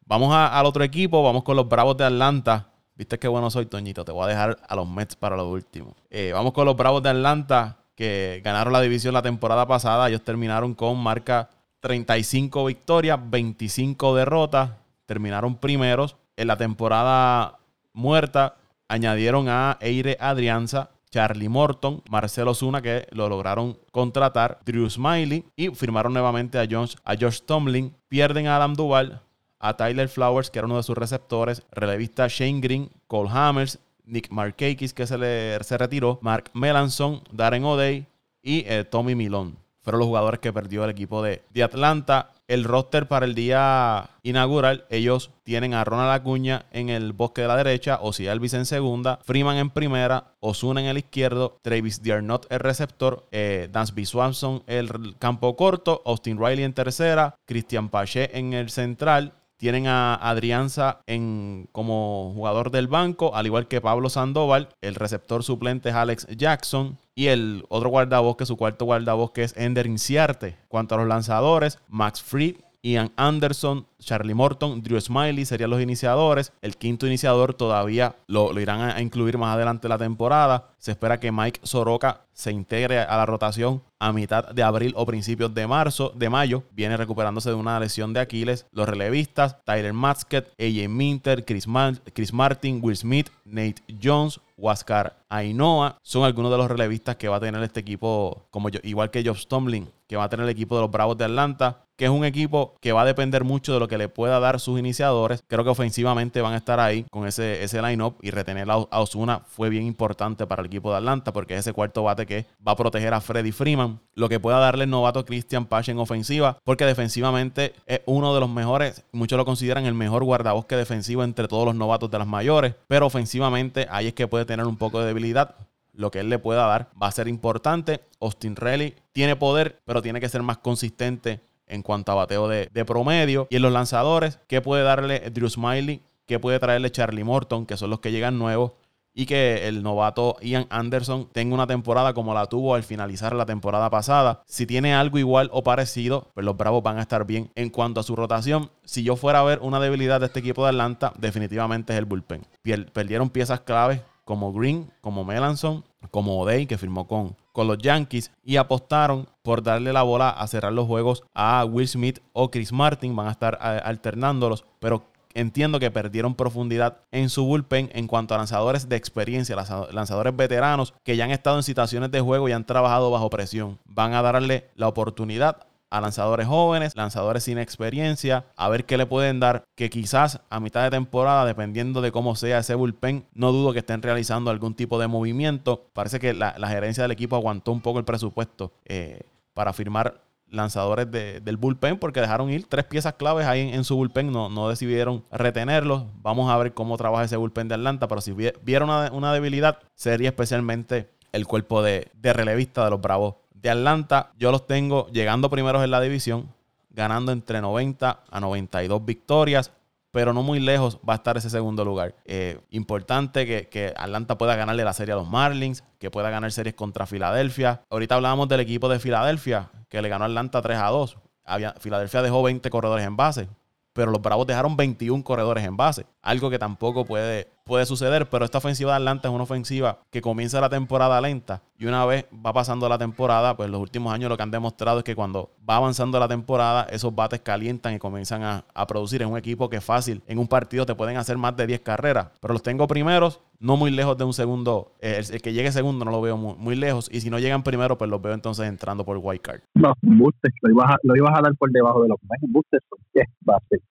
Vamos al otro equipo, vamos con los Bravos de Atlanta. Viste qué bueno soy, Toñito. Te voy a dejar a los Mets para lo último. Eh, vamos con los Bravos de Atlanta, que ganaron la división la temporada pasada. Ellos terminaron con marca 35 victorias, 25 derrotas terminaron primeros. En la temporada muerta añadieron a Eire Adrianza, Charlie Morton, Marcelo Zuna, que lo lograron contratar, Drew Smiley y firmaron nuevamente a, Jones, a Josh Tomlin. Pierden a Adam Duval, a Tyler Flowers, que era uno de sus receptores, relevista Shane Green, Cole Hammers, Nick Markakis, que se, le, se retiró, Mark Melanson, Darren O'Day y eh, Tommy Milón. Fueron los jugadores que perdió el equipo de, de Atlanta el roster para el día inaugural, ellos tienen a Ronald Acuña en el bosque de la derecha, si Elvis en segunda, Freeman en primera, Osuna en el izquierdo, Travis Diarnot el receptor, eh, Dansby Swanson el campo corto, Austin Riley en tercera, Christian Pache en el central, Tienen a Adrianza en, como jugador del banco, al igual que Pablo Sandoval. El receptor suplente es Alex Jackson. Y el otro guardabosque, su cuarto guardabosque es Ender Inciarte. Cuanto a los lanzadores, Max Fried Ian Anderson, Charlie Morton, Drew Smiley serían los iniciadores. El quinto iniciador todavía lo, irán a, incluir más adelante en la temporada. Se espera que Mike Soroka se integre a la rotación a mitad de abril o principios de marzo, de mayo. Viene recuperándose de una lesión de Aquiles. Los relevistas, Tyler Matzket, AJ Minter, Chris, Martin, Will Smith, Nate Jones, Huáscar Ainoa son algunos de los relevistas que va a tener este equipo, como yo, igual que Job Stomlin, que va a tener el equipo de los Bravos de Atlanta, que es un equipo que va a depender mucho de lo que le pueda dar sus iniciadores. Creo que ofensivamente van a estar ahí con ese, ese line-up y retener a Osuna fue bien importante para el equipo de Atlanta porque es ese cuarto bate que va a proteger a Freddy Freeman, lo que pueda darle el novato Christian Page en ofensiva, porque defensivamente es uno de los mejores, muchos lo consideran el mejor guardabosque defensivo entre todos los novatos de las mayores, pero ofensivamente ahí es que puede tener un poco de debilidad. Lo que él le pueda dar va a ser importante. Austin Relly tiene poder, pero tiene que ser más consistente en cuanto a bateo de, promedio. Y en los lanzadores, ¿qué puede darle Drew Smiley? ¿Qué puede traerle Charlie Morton? Que son los que llegan nuevos. Y que el novato Ian Anderson tenga una temporada como la tuvo al finalizar la temporada pasada. Si tiene algo igual o parecido, pues los Bravos van a estar bien. En cuanto a su rotación, si yo fuera a ver una debilidad de este equipo de Atlanta, definitivamente es el bullpen. Perdieron piezas claves como Green, como Melanson, como O'Day, que firmó con, con los Yankees, y apostaron por darle la bola a cerrar los juegos a Will Smith o Chris Martin. Van a estar eh, alternándolos, pero entiendo que perdieron profundidad en su bullpen en cuanto a lanzadores de experiencia, lanzadores veteranos que ya han estado en situaciones de juego y han trabajado bajo presión. Van a darle la oportunidad a lanzadores jóvenes, lanzadores sin experiencia, a ver qué le pueden dar, que quizás a mitad de temporada, dependiendo de cómo sea ese bullpen, no dudo que estén realizando algún tipo de movimiento. Parece que la, gerencia del equipo aguantó un poco el presupuesto eh, para firmar lanzadores del bullpen porque dejaron ir tres piezas claves ahí en, su bullpen, no, no, decidieron retenerlos. Vamos a ver cómo trabaja ese bullpen de Atlanta, pero si vieron una, debilidad, sería especialmente el cuerpo de, de relevista de los Bravos de Atlanta, yo los tengo llegando primeros en la división, ganando entre 90 a 92 victorias, pero no muy lejos va a estar ese segundo lugar. Eh, importante que, Atlanta pueda ganarle la serie a los Marlins, que pueda ganar series contra Filadelfia. Ahorita hablábamos del equipo de Filadelfia, que le ganó a Atlanta 3 a 2. Había, Filadelfia dejó 20 corredores en base, pero los Bravos dejaron 21 corredores en base, algo que tampoco puede puede suceder, pero esta ofensiva de Atlanta es una ofensiva que comienza la temporada lenta y una vez va pasando la temporada, pues los últimos años lo que han demostrado es que cuando va avanzando la temporada, esos bates calientan y comienzan a, producir en un equipo que fácil, en un partido te pueden hacer más de 10 carreras, pero los tengo primeros, no muy lejos de un segundo, eh, el, que llegue segundo no lo veo muy, lejos y si no llegan primero, pues los veo entonces entrando por wild card. No, buste, lo ibas a, lo ibas a dar por debajo de los buste,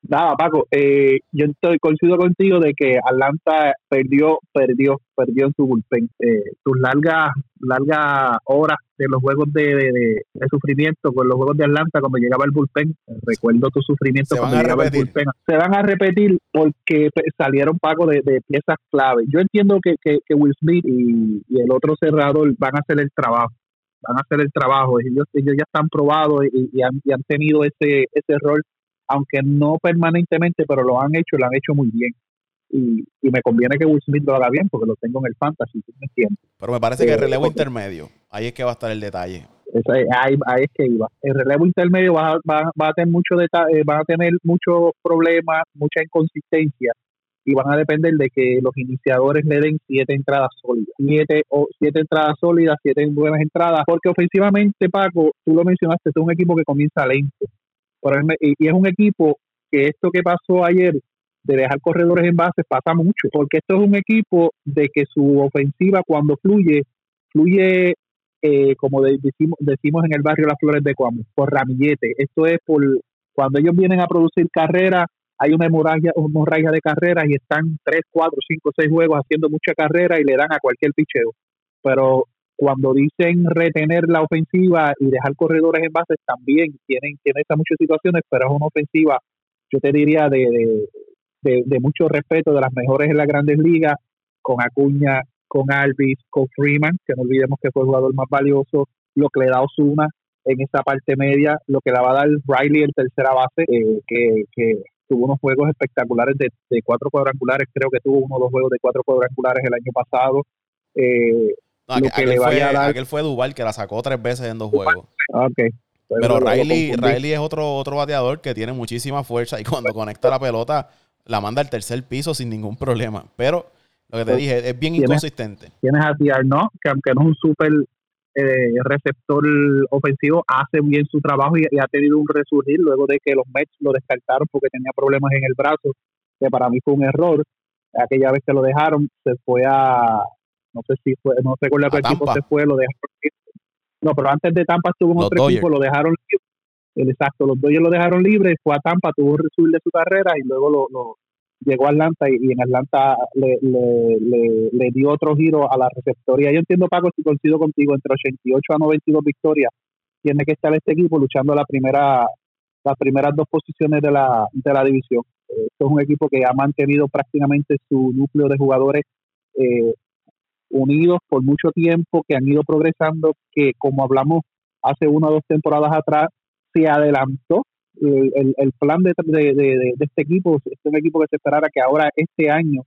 Nada, Paco, eh, yo estoy coincido contigo de que Atlanta perdió, perdió, perdió en su bullpen. Eh, sus largas, largas horas de los juegos de, de, sufrimiento con los juegos de Atlanta cuando llegaba el bullpen, recuerdo tu sufrimiento cuando llegaba el bullpen, se van a repetir porque salieron pagos de, piezas clave. Yo entiendo que, que, Will Smith y, el otro cerrador van a hacer el trabajo van a hacer el trabajo. Ellos, ellos ya están probados y, han, y han tenido ese, ese rol, aunque no permanentemente, pero lo han hecho, lo han hecho muy bien y, me conviene que Will Smith lo haga bien porque lo tengo en el fantasy, Pero me parece que el eh, relevo intermedio, ahí es que va a estar el detalle. ahí, es que iba. El relevo intermedio va, a tener mucho detalle, eh, van a tener muchos problemas, mucha inconsistencia y van a depender de que los iniciadores le den siete entradas sólidas, siete o siete entradas sólidas, siete buenas entradas, porque ofensivamente Paco, tú lo mencionaste, es un equipo que comienza lento, y es un equipo que esto que pasó ayer de dejar corredores en base pasa mucho, porque esto es un equipo de que su ofensiva cuando fluye, fluye eh, como decimos, decimos en el barrio Las Flores de Cuamo, por ramillete. Esto es por cuando ellos vienen a producir carreras, hay una hemorragia, hemorragia de carreras y están 3, 4, 5, 6 juegos haciendo mucha carrera y le dan a cualquier picheo. Pero cuando dicen retener la ofensiva y dejar corredores en base, también tienen, tienen estas muchas situaciones, pero es una ofensiva, yo te diría, de, mucho respeto, de las mejores en las grandes ligas, con Acuña, con Alvis, con Freeman, que no olvidemos que fue el jugador más valioso, lo que le da Osuna en esa parte media, lo que le va a dar Riley en tercera base, eh, que, tuvo unos juegos espectaculares de, cuatro cuadrangulares, creo que tuvo uno o dos juegos de cuatro cuadrangulares el año pasado. Eh, aquel, fue, aquel fue Duval que la sacó tres veces en dos juegos. Okay. Pero Riley, Riley es otro, otro bateador que tiene muchísima fuerza y cuando conecta la pelota la manda al tercer piso sin ningún problema. Pero lo que te dije es bien inconsistente. Tienes a ¿no? que aunque no es un súper eh, receptor ofensivo, hace bien su trabajo y, ha tenido un resurgir luego de que los Mets lo descartaron porque tenía problemas en el brazo, que para mí fue un error. Aquella vez que lo dejaron, se fue a, no sé si fue, no recuerdo qué equipo se fue, lo dejaron no, pero antes de Tampa estuvo en otro equipo, lo dejaron libre. Exacto, los Dodgers lo dejaron libre, fue a Tampa, tuvo resurgir de su carrera y luego lo, llegó a Atlanta y, en Atlanta le, le, dio otro giro a la receptoría. Yo entiendo, Paco, si coincido contigo, entre 88 a 92 victorias tiene que estar este equipo luchando la primera, las primeras dos posiciones de la, de la división. Esto es un equipo que ha mantenido prácticamente su núcleo de jugadores eh, unidos por mucho tiempo, que han ido progresando, que como hablamos hace una o dos temporadas atrás, se adelantó el, el plan de, de, de, este equipo, es un equipo que se esperara que ahora este año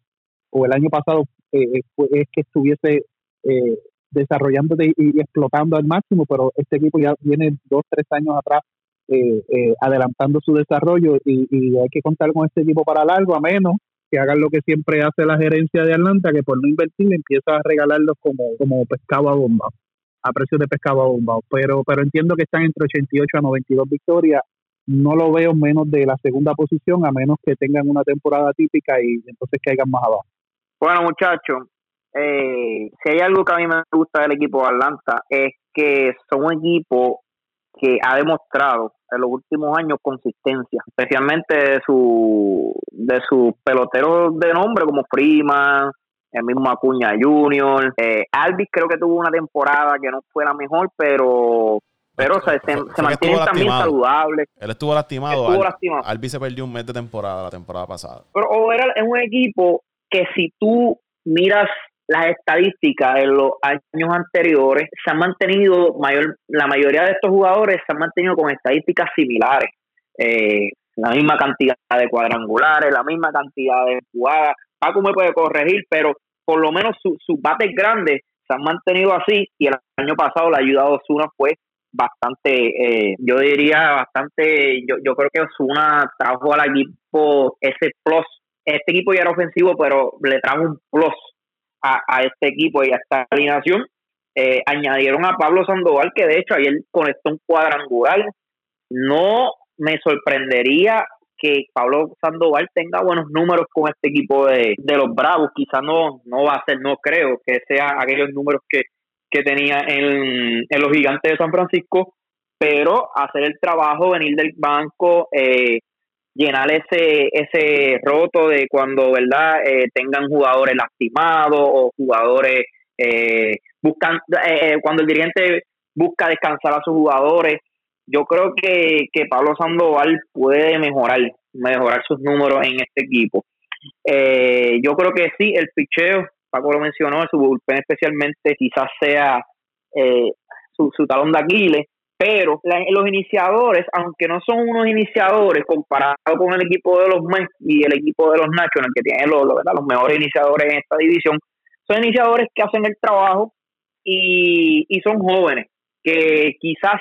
o el año pasado eh, eh, es que estuviese eh, desarrollándose y, explotando al máximo, pero este equipo ya viene dos, tres años atrás eh, adelantando su desarrollo y, y, hay que contar con este equipo para largo, a menos que hagan lo que siempre hace la gerencia de Atlanta, que por no invertir empieza a regalarlos como, como pescado a bomba, a precios de pescado a bomba. Pero, pero entiendo que están entre 88 a 92 victorias. No lo veo menos de la segunda posición, a menos que tengan una temporada típica y entonces caigan más abajo. Bueno, muchachos, eh, si hay algo que a mí me gusta del equipo de Atlanta es que son un equipo que ha demostrado en los últimos años consistencia, especialmente de su de sus peloteros de nombre como Freeman, el mismo Acuña Junior, eh, Alvis creo que tuvo una temporada que no fue la mejor, pero pero se, se, mantiene también saludable. Él estuvo lastimado. Estuvo lastimado. Alvis se perdió un mes de temporada la temporada pasada. Pero era es un equipo que si tú miras las estadísticas en los años anteriores se han mantenido, mayor, la mayoría de estos jugadores se han mantenido con estadísticas similares. Eh, la misma cantidad de cuadrangulares, la misma cantidad de jugadas. Paco me puede corregir, pero por lo menos sus bates grandes se han mantenido así y el año pasado la ayuda de Osuna fue bastante, eh, yo diría bastante, yo, creo que Osuna trajo al equipo ese plus. Este equipo ya era ofensivo, pero le trajo un plus a, este equipo y a esta alineación. Eh, añadieron a Pablo Sandoval, que de hecho ayer conectó un cuadrangular. No me sorprendería que Pablo Sandoval tenga buenos números con este equipo de, los Bravos. Quizás no, no va a ser, no creo que sea aquellos números que, tenía en, los gigantes de San Francisco, pero hacer el trabajo, venir del banco, eh, llenar ese ese roto de cuando verdad eh, tengan jugadores lastimados o jugadores eh, buscan eh, cuando el dirigente busca descansar a sus jugadores yo creo que, que Pablo Sandoval puede mejorar mejorar sus números en este equipo. Yo creo que sí el picheo Paco lo mencionó su bullpen especialmente quizás sea su, su talón de Aquiles pero los iniciadores, aunque no son unos iniciadores comparado con el equipo de los Mets y el equipo de los Nationals, que tienen los, los mejores iniciadores en esta división, son iniciadores que hacen el trabajo y, son jóvenes, que quizás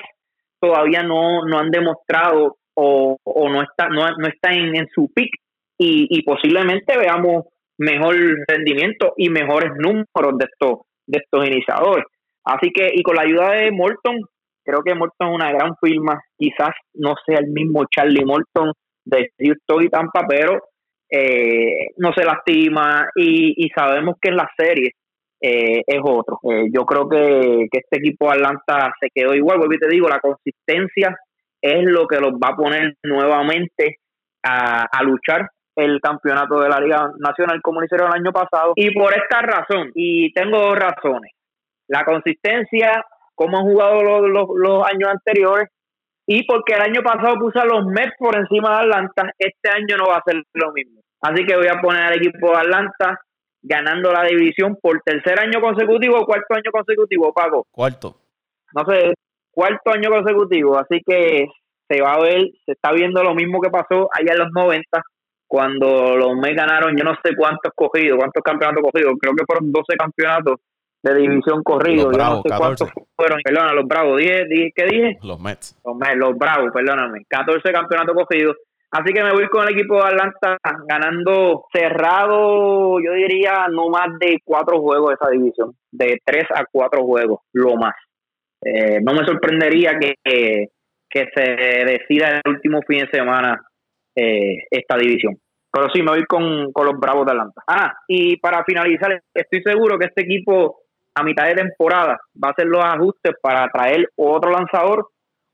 todavía no, no han demostrado o, o no, está, no, no están en, su pick y, y posiblemente veamos mejor rendimiento y mejores números de estos, de estos iniciadores. Así que, y con la ayuda de Morton, creo que Morton es una gran firma. Quizás no sea el mismo Charlie Morton de Houston y Tampa, pero eh, no se lastima y, sabemos que en la serie eh, es otro. Eh, yo creo que, este equipo Atlanta se quedó igual. Vuelvo te digo, la consistencia es lo que los va a poner nuevamente a, a luchar el campeonato de la Liga Nacional como lo hicieron el año pasado. Y por esta razón, y tengo dos razones. La consistencia como han jugado los, años anteriores y porque el año pasado puse a los Mets por encima de Atlanta, este año no va a ser lo mismo. Así que voy a poner al equipo de Atlanta ganando la división por tercer año consecutivo o cuarto año consecutivo, Paco. Cuarto. No sé, cuarto año consecutivo. Así que se va a ver, se está viendo lo mismo que pasó allá en los 90, cuando los Mets ganaron yo no sé cuántos cogidos, cuántos campeonatos cogidos, creo que fueron 12 campeonatos de división corrido, yo no sé cuántos fueron, perdona, los Bravos, 10, ¿qué dije? Los Mets. Los Mets, los Bravos, perdóname, 14 campeonatos cogidos. Así que me voy con el equipo de Atlanta ganando cerrado, yo diría, no más de cuatro juegos de esa división, de tres a cuatro juegos, lo más. Eh, no me sorprendería que, que se decida el último fin de semana eh, esta división. Pero sí, me voy con, con los Bravos de Atlanta. Ah, y para finalizar, estoy seguro que este equipo a mitad de temporada va a hacer los ajustes para traer otro lanzador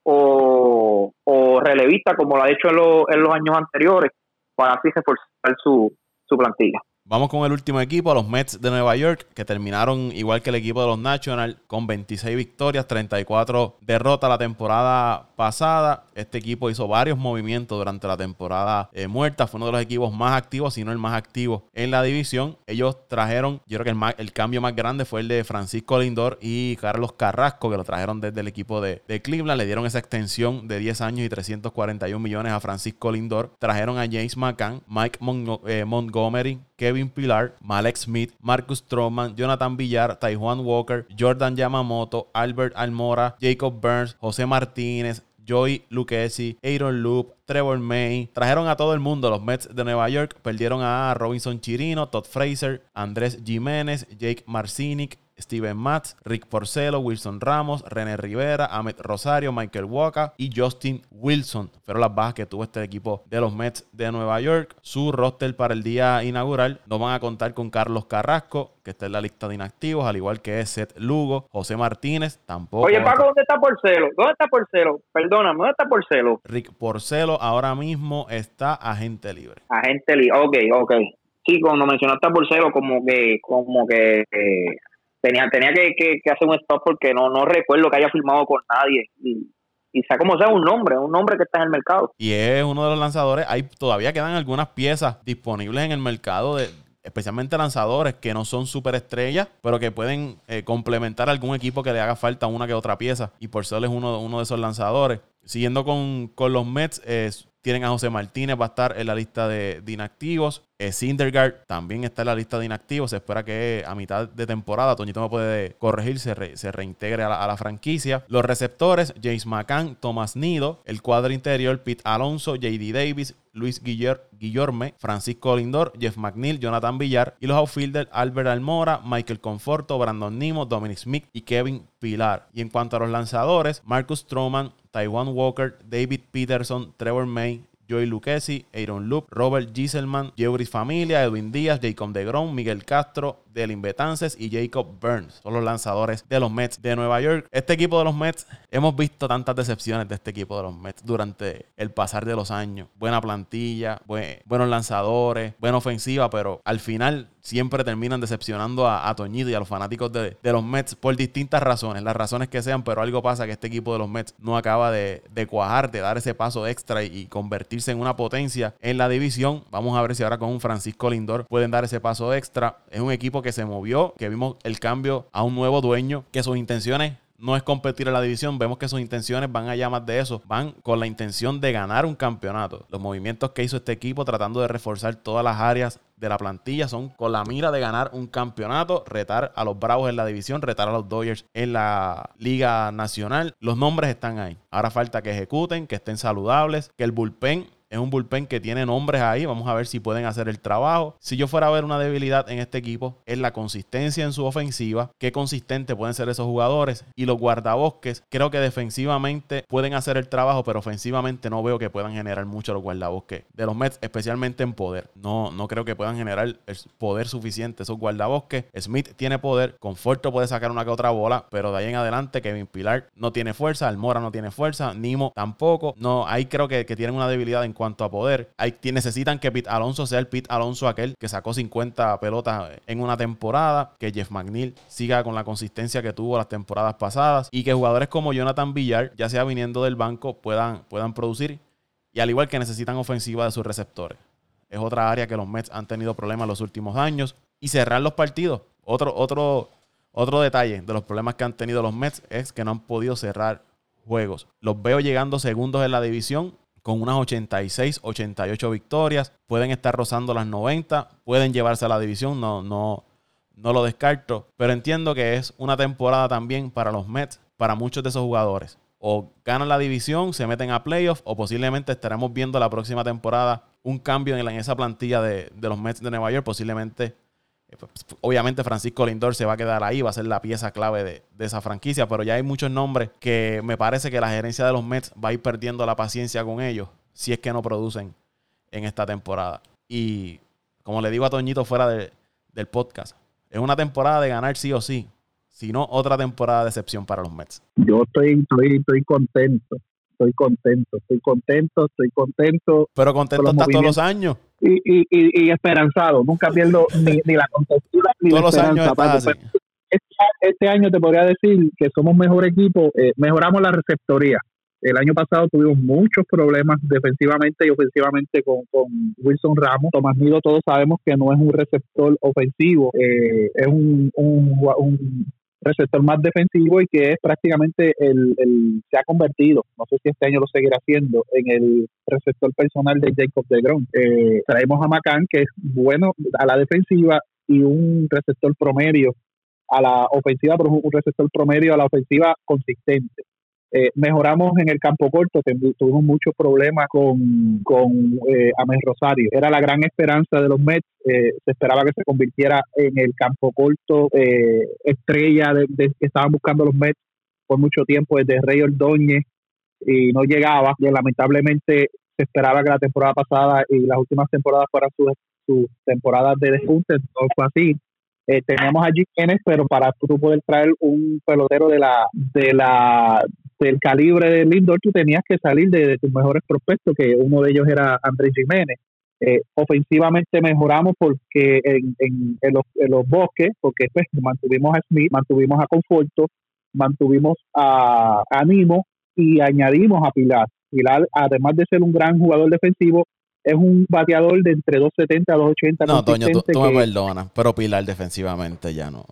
o, o relevista, como lo ha hecho en, en los años anteriores, para así reforzar su, su plantilla. Vamos con el último equipo, los Mets de Nueva York, que terminaron igual que el equipo de los Nationals, con 26 victorias, 34 derrotas la temporada pasada. Este equipo hizo varios movimientos durante la temporada eh, muerta. Fue uno de los equipos más activos, si no el más activo en la división. Ellos trajeron, yo creo que el, cambio más grande fue el de Francisco Lindor y Carlos Carrasco, que lo trajeron desde el equipo de, Cleveland. Le dieron esa extensión de 10 años y 341 millones a Francisco Lindor. Trajeron a James McCann, Mike eh, Montgomery, Kevin Pilar, Malek Smith, Marcus Stroman, Jonathan Villar, Taiwan Walker, Jordan Yamamoto, Albert Almora, Jacob Burns, José Martínez, Joey Lucchesi, Aaron Loop, Trevor May. Trajeron a todo el mundo los Mets de Nueva York. Perdieron a Robinson Chirino, Todd Fraser, Andrés Jiménez, Jake Marcinic, Steven Matz, Rick Porcelo, Wilson Ramos, René Rivera, Ahmed Rosario, Michael Walker y Justin Wilson. Fueron las bajas que tuvo este equipo de los Mets de Nueva York. Su roster para el día inaugural no van a contar con Carlos Carrasco, que está en la lista de inactivos, al igual que Seth Lugo, José Martínez, tampoco. Oye, Paco, ¿dónde está Porcelo? ¿Dónde está Porcelo? Perdóname, ¿dónde está Porcelo? Rick Porcelo ahora mismo está agente libre. Agente libre, ok, ok. Sí, cuando mencionaste a Porcelo, como que, como que eh, tenía, tenía que, hacer un stop porque no, no recuerdo que haya firmado con nadie. Y, y sea como sea un nombre, un nombre que está en el mercado. Y es uno de los lanzadores. Hay todavía quedan algunas piezas disponibles en el mercado de especialmente lanzadores que no son superestrellas, pero que pueden eh, complementar algún equipo que le haga falta una que otra pieza. Y por eso es uno, uno de esos lanzadores. Siguiendo con, con los Mets, tienen a José Martínez, va a estar en la lista de inactivos. Eh, también está en la lista de inactivos. Se espera que a mitad de temporada, Toñito me puede corregir, se, se reintegre a la, franquicia. Los receptores, James McCann, Thomas Nido. El cuadro interior, Pete Alonso, JD Davis, Luis Guillorme, Francisco Lindor, Jeff McNeil, Jonathan Villar. Y los outfielders, Albert Almora, Michael Conforto, Brandon Nimo, Dominic Smith y Kevin Pilar. Y en cuanto a los lanzadores, Marcus Stroman, Taiwan Walker, David Peterson, Trevor May, Joey Lucchesi, Aaron Loop, Robert Giselman, Jeuris Familia, Edwin Díaz, Jacob DeGrom, Miguel Castro, Delin Betances y Jacob Burns. Son los lanzadores de los Mets de Nueva York. Este equipo de los Mets, hemos visto tantas decepciones de este equipo de los Mets durante el pasar de los años. Buena plantilla, buenos lanzadores, buena ofensiva, pero al final siempre terminan decepcionando a, Toñito y a los fanáticos de, los Mets por distintas razones, las razones que sean, pero algo pasa que este equipo de los Mets no acaba de, cuajar, de dar ese paso extra y, convertirse en una potencia en la división. Vamos a ver si ahora con un Francisco Lindor pueden dar ese paso extra. Es un equipo que se movió, que vimos el cambio a un nuevo dueño, que sus intenciones no es competir en la división, vemos que sus intenciones van allá más de eso, van con la intención de ganar un campeonato. Los movimientos que hizo este equipo tratando de reforzar todas las áreas de la plantilla son con la mira de ganar un campeonato, retar a los Bravos en la división, retar a los Dodgers en la Liga Nacional. Los nombres están ahí. Ahora falta que ejecuten, que estén saludables, que el bullpen es un bullpen que tiene nombres ahí. Vamos a ver si pueden hacer el trabajo. Si yo fuera a ver una debilidad en este equipo, es la consistencia en su ofensiva. Qué consistente pueden ser esos jugadores. Y los guardabosques, creo que defensivamente pueden hacer el trabajo, pero ofensivamente no veo que puedan generar mucho los guardabosques de los Mets, especialmente en poder. No, no creo que puedan generar el poder suficiente esos guardabosques. Smith tiene poder, Conforto puede sacar una que otra bola, pero de ahí en adelante Kevin Pilar no tiene fuerza, Almora no tiene fuerza, Nimo tampoco. No, ahí creo que, que tienen una debilidad en cuanto a poder. Hay, necesitan que Pete Alonso sea el Pete Alonso aquel que sacó 50 pelotas en una temporada, que Jeff McNeil siga con la consistencia que tuvo las temporadas pasadas y que jugadores como Jonathan Villar, ya sea viniendo del banco, puedan, puedan producir. Y al igual que necesitan ofensiva de sus receptores. Es otra área que los Mets han tenido problemas los últimos años. Y cerrar los partidos. Otro, otro, otro detalle de los problemas que han tenido los Mets es que no han podido cerrar juegos. Los veo llegando segundos en la división con unas 86, 88 victorias. Pueden estar rozando las 90, pueden llevarse a la división, no, no, no lo descarto. Pero entiendo que es una temporada también para los Mets, para muchos de esos jugadores. O ganan la división, se meten a playoffs, o posiblemente estaremos viendo la próxima temporada un cambio en, esa plantilla de, de los Mets de Nueva York. Posiblemente obviamente Francisco Lindor se va a quedar ahí, va a ser la pieza clave de, esa franquicia, pero ya hay muchos nombres que me parece que la gerencia de los Mets va a ir perdiendo la paciencia con ellos si es que no producen en esta temporada. Y como le digo a Toñito fuera del podcast, es una temporada de ganar sí o sí, si no otra temporada de excepción para los Mets. Yo estoy, estoy, estoy contento estoy contento, estoy contento, estoy contento. Pero contento hasta todos los años. Y, y, y, esperanzado, nunca pierdo ni, ni la contextura ni todos la esperanza. Los años este, este, año te podría decir que somos mejor equipo, eh, mejoramos la receptoría. El año pasado tuvimos muchos problemas defensivamente y ofensivamente con, con Wilson Ramos. Tomás Nido todos sabemos que no es un receptor ofensivo, eh, es un, un, un receptor más defensivo y que es prácticamente el, se ha convertido, no sé si este año lo seguirá haciendo, en el receptor personal de Jacob de Eh, traemos a Macán, que es bueno a la defensiva y un receptor promedio a la ofensiva, pero un receptor promedio a la ofensiva consistente. Eh, mejoramos en el campo corto, tuvimos muchos problemas con, con eh, Rosario. Era la gran esperanza de los Mets, eh, se esperaba que se convirtiera en el campo corto eh, estrella de, que estaban buscando los Mets por mucho tiempo desde Rey Ordóñez y no llegaba. Y lamentablemente se esperaba que la temporada pasada y las últimas temporadas fueran sus, sus temporadas de despunte, no fue así. Eh, teníamos a Kenneth, pero para tú poder traer un pelotero de la de la del calibre de Lindor, tú tenías que salir de, tus mejores prospectos, que uno de ellos era Andrés Jiménez. Eh, ofensivamente mejoramos porque en, en, los, bosques, porque pues, mantuvimos a Smith, mantuvimos a Conforto, mantuvimos a, a Nimo y añadimos a Pilar. Pilar, además de ser un gran jugador defensivo, es un bateador de entre 270 a 280. No, Toño, tú, me perdonas, pero Pilar defensivamente ya no.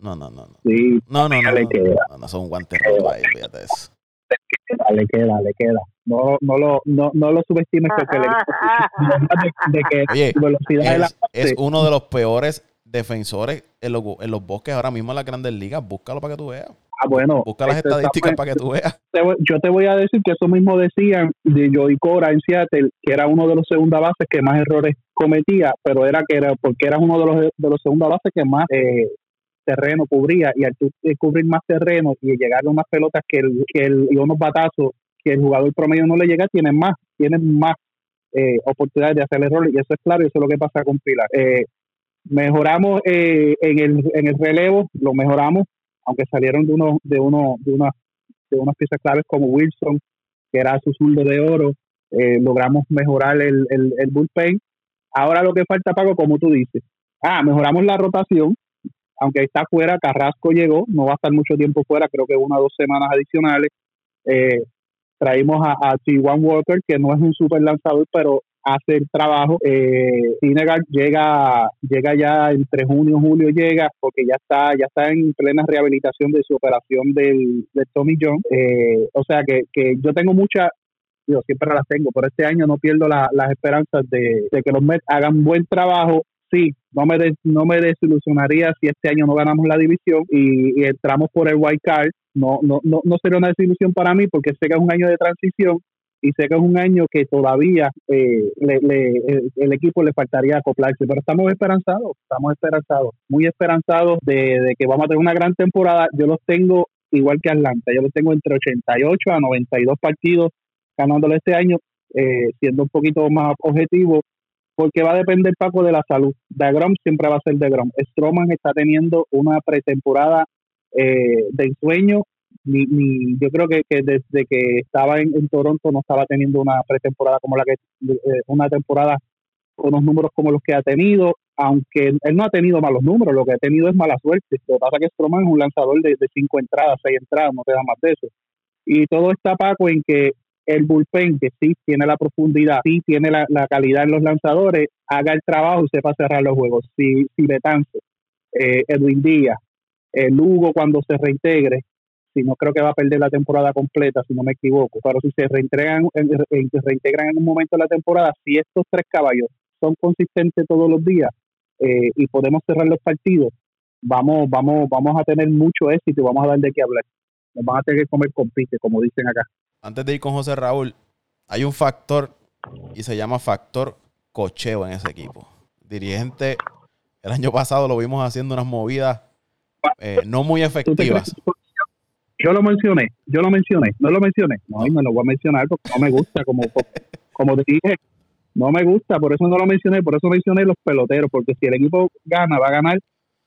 No, no, no. Sí, no, no, no. Le queda. No, no, son un guante rojo ahí, fíjate eso. Le queda, le queda. No, no, lo, no, no lo subestimes porque le de, que Oye, velocidad es, la es uno de los peores defensores en los, en los bosques ahora mismo en las grandes ligas. Búscalo para que tú veas. Ah, bueno. Busca las estadísticas para que tú veas. yo te voy a decir que eso mismo decían de Joey Cora en Seattle, que era uno de los segunda bases que más errores cometía, pero era que era porque era uno de los de los segunda bases que más eh, terreno cubría y al eh, cubrir más terreno y llegar a unas pelotas que el, que el y unos batazos que el jugador promedio no le llega, tienen más, tienen más eh, oportunidades de hacer errores y eso es claro y eso es lo que pasa con Pilar. mejoramos en, el, en el relevo, lo mejoramos aunque salieron de uno, de uno, de una, de unas piezas claves como Wilson, que era su zurdo de oro, eh, logramos mejorar el, el, el bullpen. Ahora lo que falta, Pago, como tú dices, ah, mejoramos la rotación, aunque está fuera, Carrasco llegó, no va a estar mucho tiempo fuera, creo que una o dos semanas adicionales. Eh, traímos a, a T1 Walker, que no es un super lanzador, pero hace el trabajo. Eh, llega, llega ya entre junio y julio llega porque ya está, ya está en plena rehabilitación de su operación del, Tommy John. Eh, o sea que, que yo tengo mucha, yo siempre las tengo, pero este año no pierdo las esperanzas de, que los Mets hagan buen trabajo. Sí, no me, no me desilusionaría si este año no ganamos la división y, entramos por el wild card. No, no, no, no sería una desilusión para mí porque sé que es un año de transición y sé que es un año que todavía eh, el, equipo le faltaría acoplarse, pero estamos esperanzados, estamos esperanzados, muy esperanzados de, que vamos a tener una gran temporada. Yo los tengo igual que Atlanta, yo los tengo entre 88 a 92 partidos ganándole este año, eh, siendo un poquito más objetivo, porque va a depender, Paco, de la salud. De Grom siempre va a ser de Grom. Stroman está teniendo una pretemporada eh, de ensueño ni, ni yo creo que, desde que estaba en, Toronto no estaba teniendo una pretemporada como la que eh, una temporada con unos números como los que ha tenido aunque él no ha tenido malos números lo que ha tenido es mala suerte lo que pasa es que Stroman es un lanzador de, cinco entradas seis entradas no te da más de eso y todo está Paco en que el bullpen que sí tiene la profundidad sí tiene la, calidad en los lanzadores haga el trabajo y sepa cerrar los juegos si si Betance eh, Edwin Díaz el Lugo cuando se reintegre si no creo que va a perder la temporada completa, si no me equivoco, pero si se reintegran, reintegran en un momento de la temporada, si estos tres caballos son consistentes todos los días eh, y podemos cerrar los partidos, vamos, vamos, vamos a tener mucho éxito y vamos a dar de qué hablar. Nos van a tener que comer con pique, como dicen acá. Antes de ir con José Raúl, hay un factor y se llama factor cocheo en ese equipo. Dirigente, el año pasado lo vimos haciendo unas movidas eh, no muy efectivas. Yo lo mencioné, yo lo mencioné, no lo mencioné. No, me lo voy a mencionar porque no me gusta, como, como te dije, no me gusta, por eso no lo mencioné, por eso mencioné los peloteros, porque si el equipo gana, va a ganar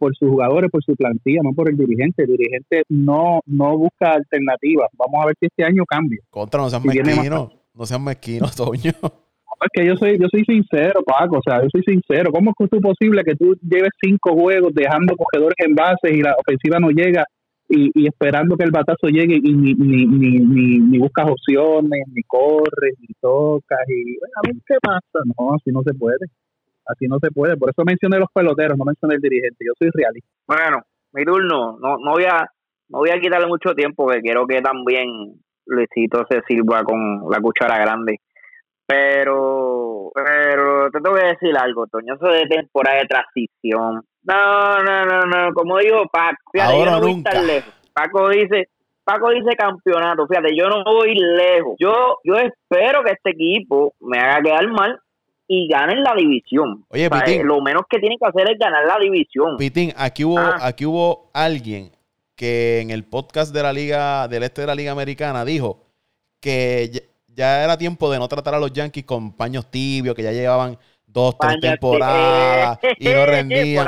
por sus jugadores, por su plantilla, no por el dirigente. El dirigente no, no busca alternativas. Vamos a ver si este año cambia. Contra, no sean mezquinos, no sean mezquinos, Toño. Es que yo soy, yo soy sincero, Paco, o sea, yo soy sincero. ¿Cómo es posible que tú lleves cinco juegos dejando cogedores en bases y la ofensiva no llega y, esperando que el batazo llegue y ni, ni, ni, ni, buscas opciones, ni corres, ni tocas y a ver qué pasa. No, así no se puede. Así no se puede. Por eso mencioné los peloteros, no mencioné el dirigente. Yo soy realista. Bueno, mi turno. No, no voy a no voy a quitarle mucho tiempo, que quiero que también Luisito se sirva con la cuchara grande. Pero, pero te tengo que decir algo, Toño, eso de temporada de transición. No, no, no, no, como digo, Paco, fíjate, yo no voy nunca. tan lejos. Paco dice, Paco dice campeonato, fíjate, yo no voy lejos. Yo, yo espero que este equipo me haga quedar mal y gane la división. Oye, Pitín, lo menos que tiene que hacer es ganar la división. Pitín, aquí hubo, ah. aquí hubo alguien que en el podcast de la Liga, del Este de la Liga Americana dijo que ya era tiempo de no tratar a los Yankees con paños tibios, que ya llevaban dos, tres temporadas y no rendían.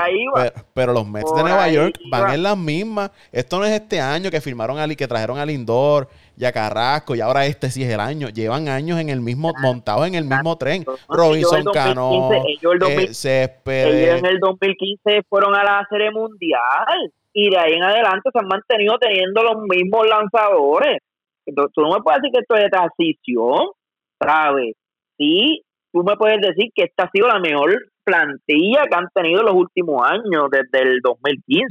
Pero, los Mets de Nueva York van en las mismas. Esto no es este año que firmaron a que trajeron a Lindor y a Carrasco y ahora este sí es el año. Llevan años en el mismo, montados en el mismo tren. Robinson Cano, eh, Ellos en el 2015 fueron a la serie mundial y de ahí en adelante se han mantenido teniendo los mismos lanzadores. Entonces, tú no me puedes decir que esto es de transición, ¿sabes? Sí, tú me puedes decir que esta ha sido la mejor plantilla que han tenido en los últimos años, desde el 2015,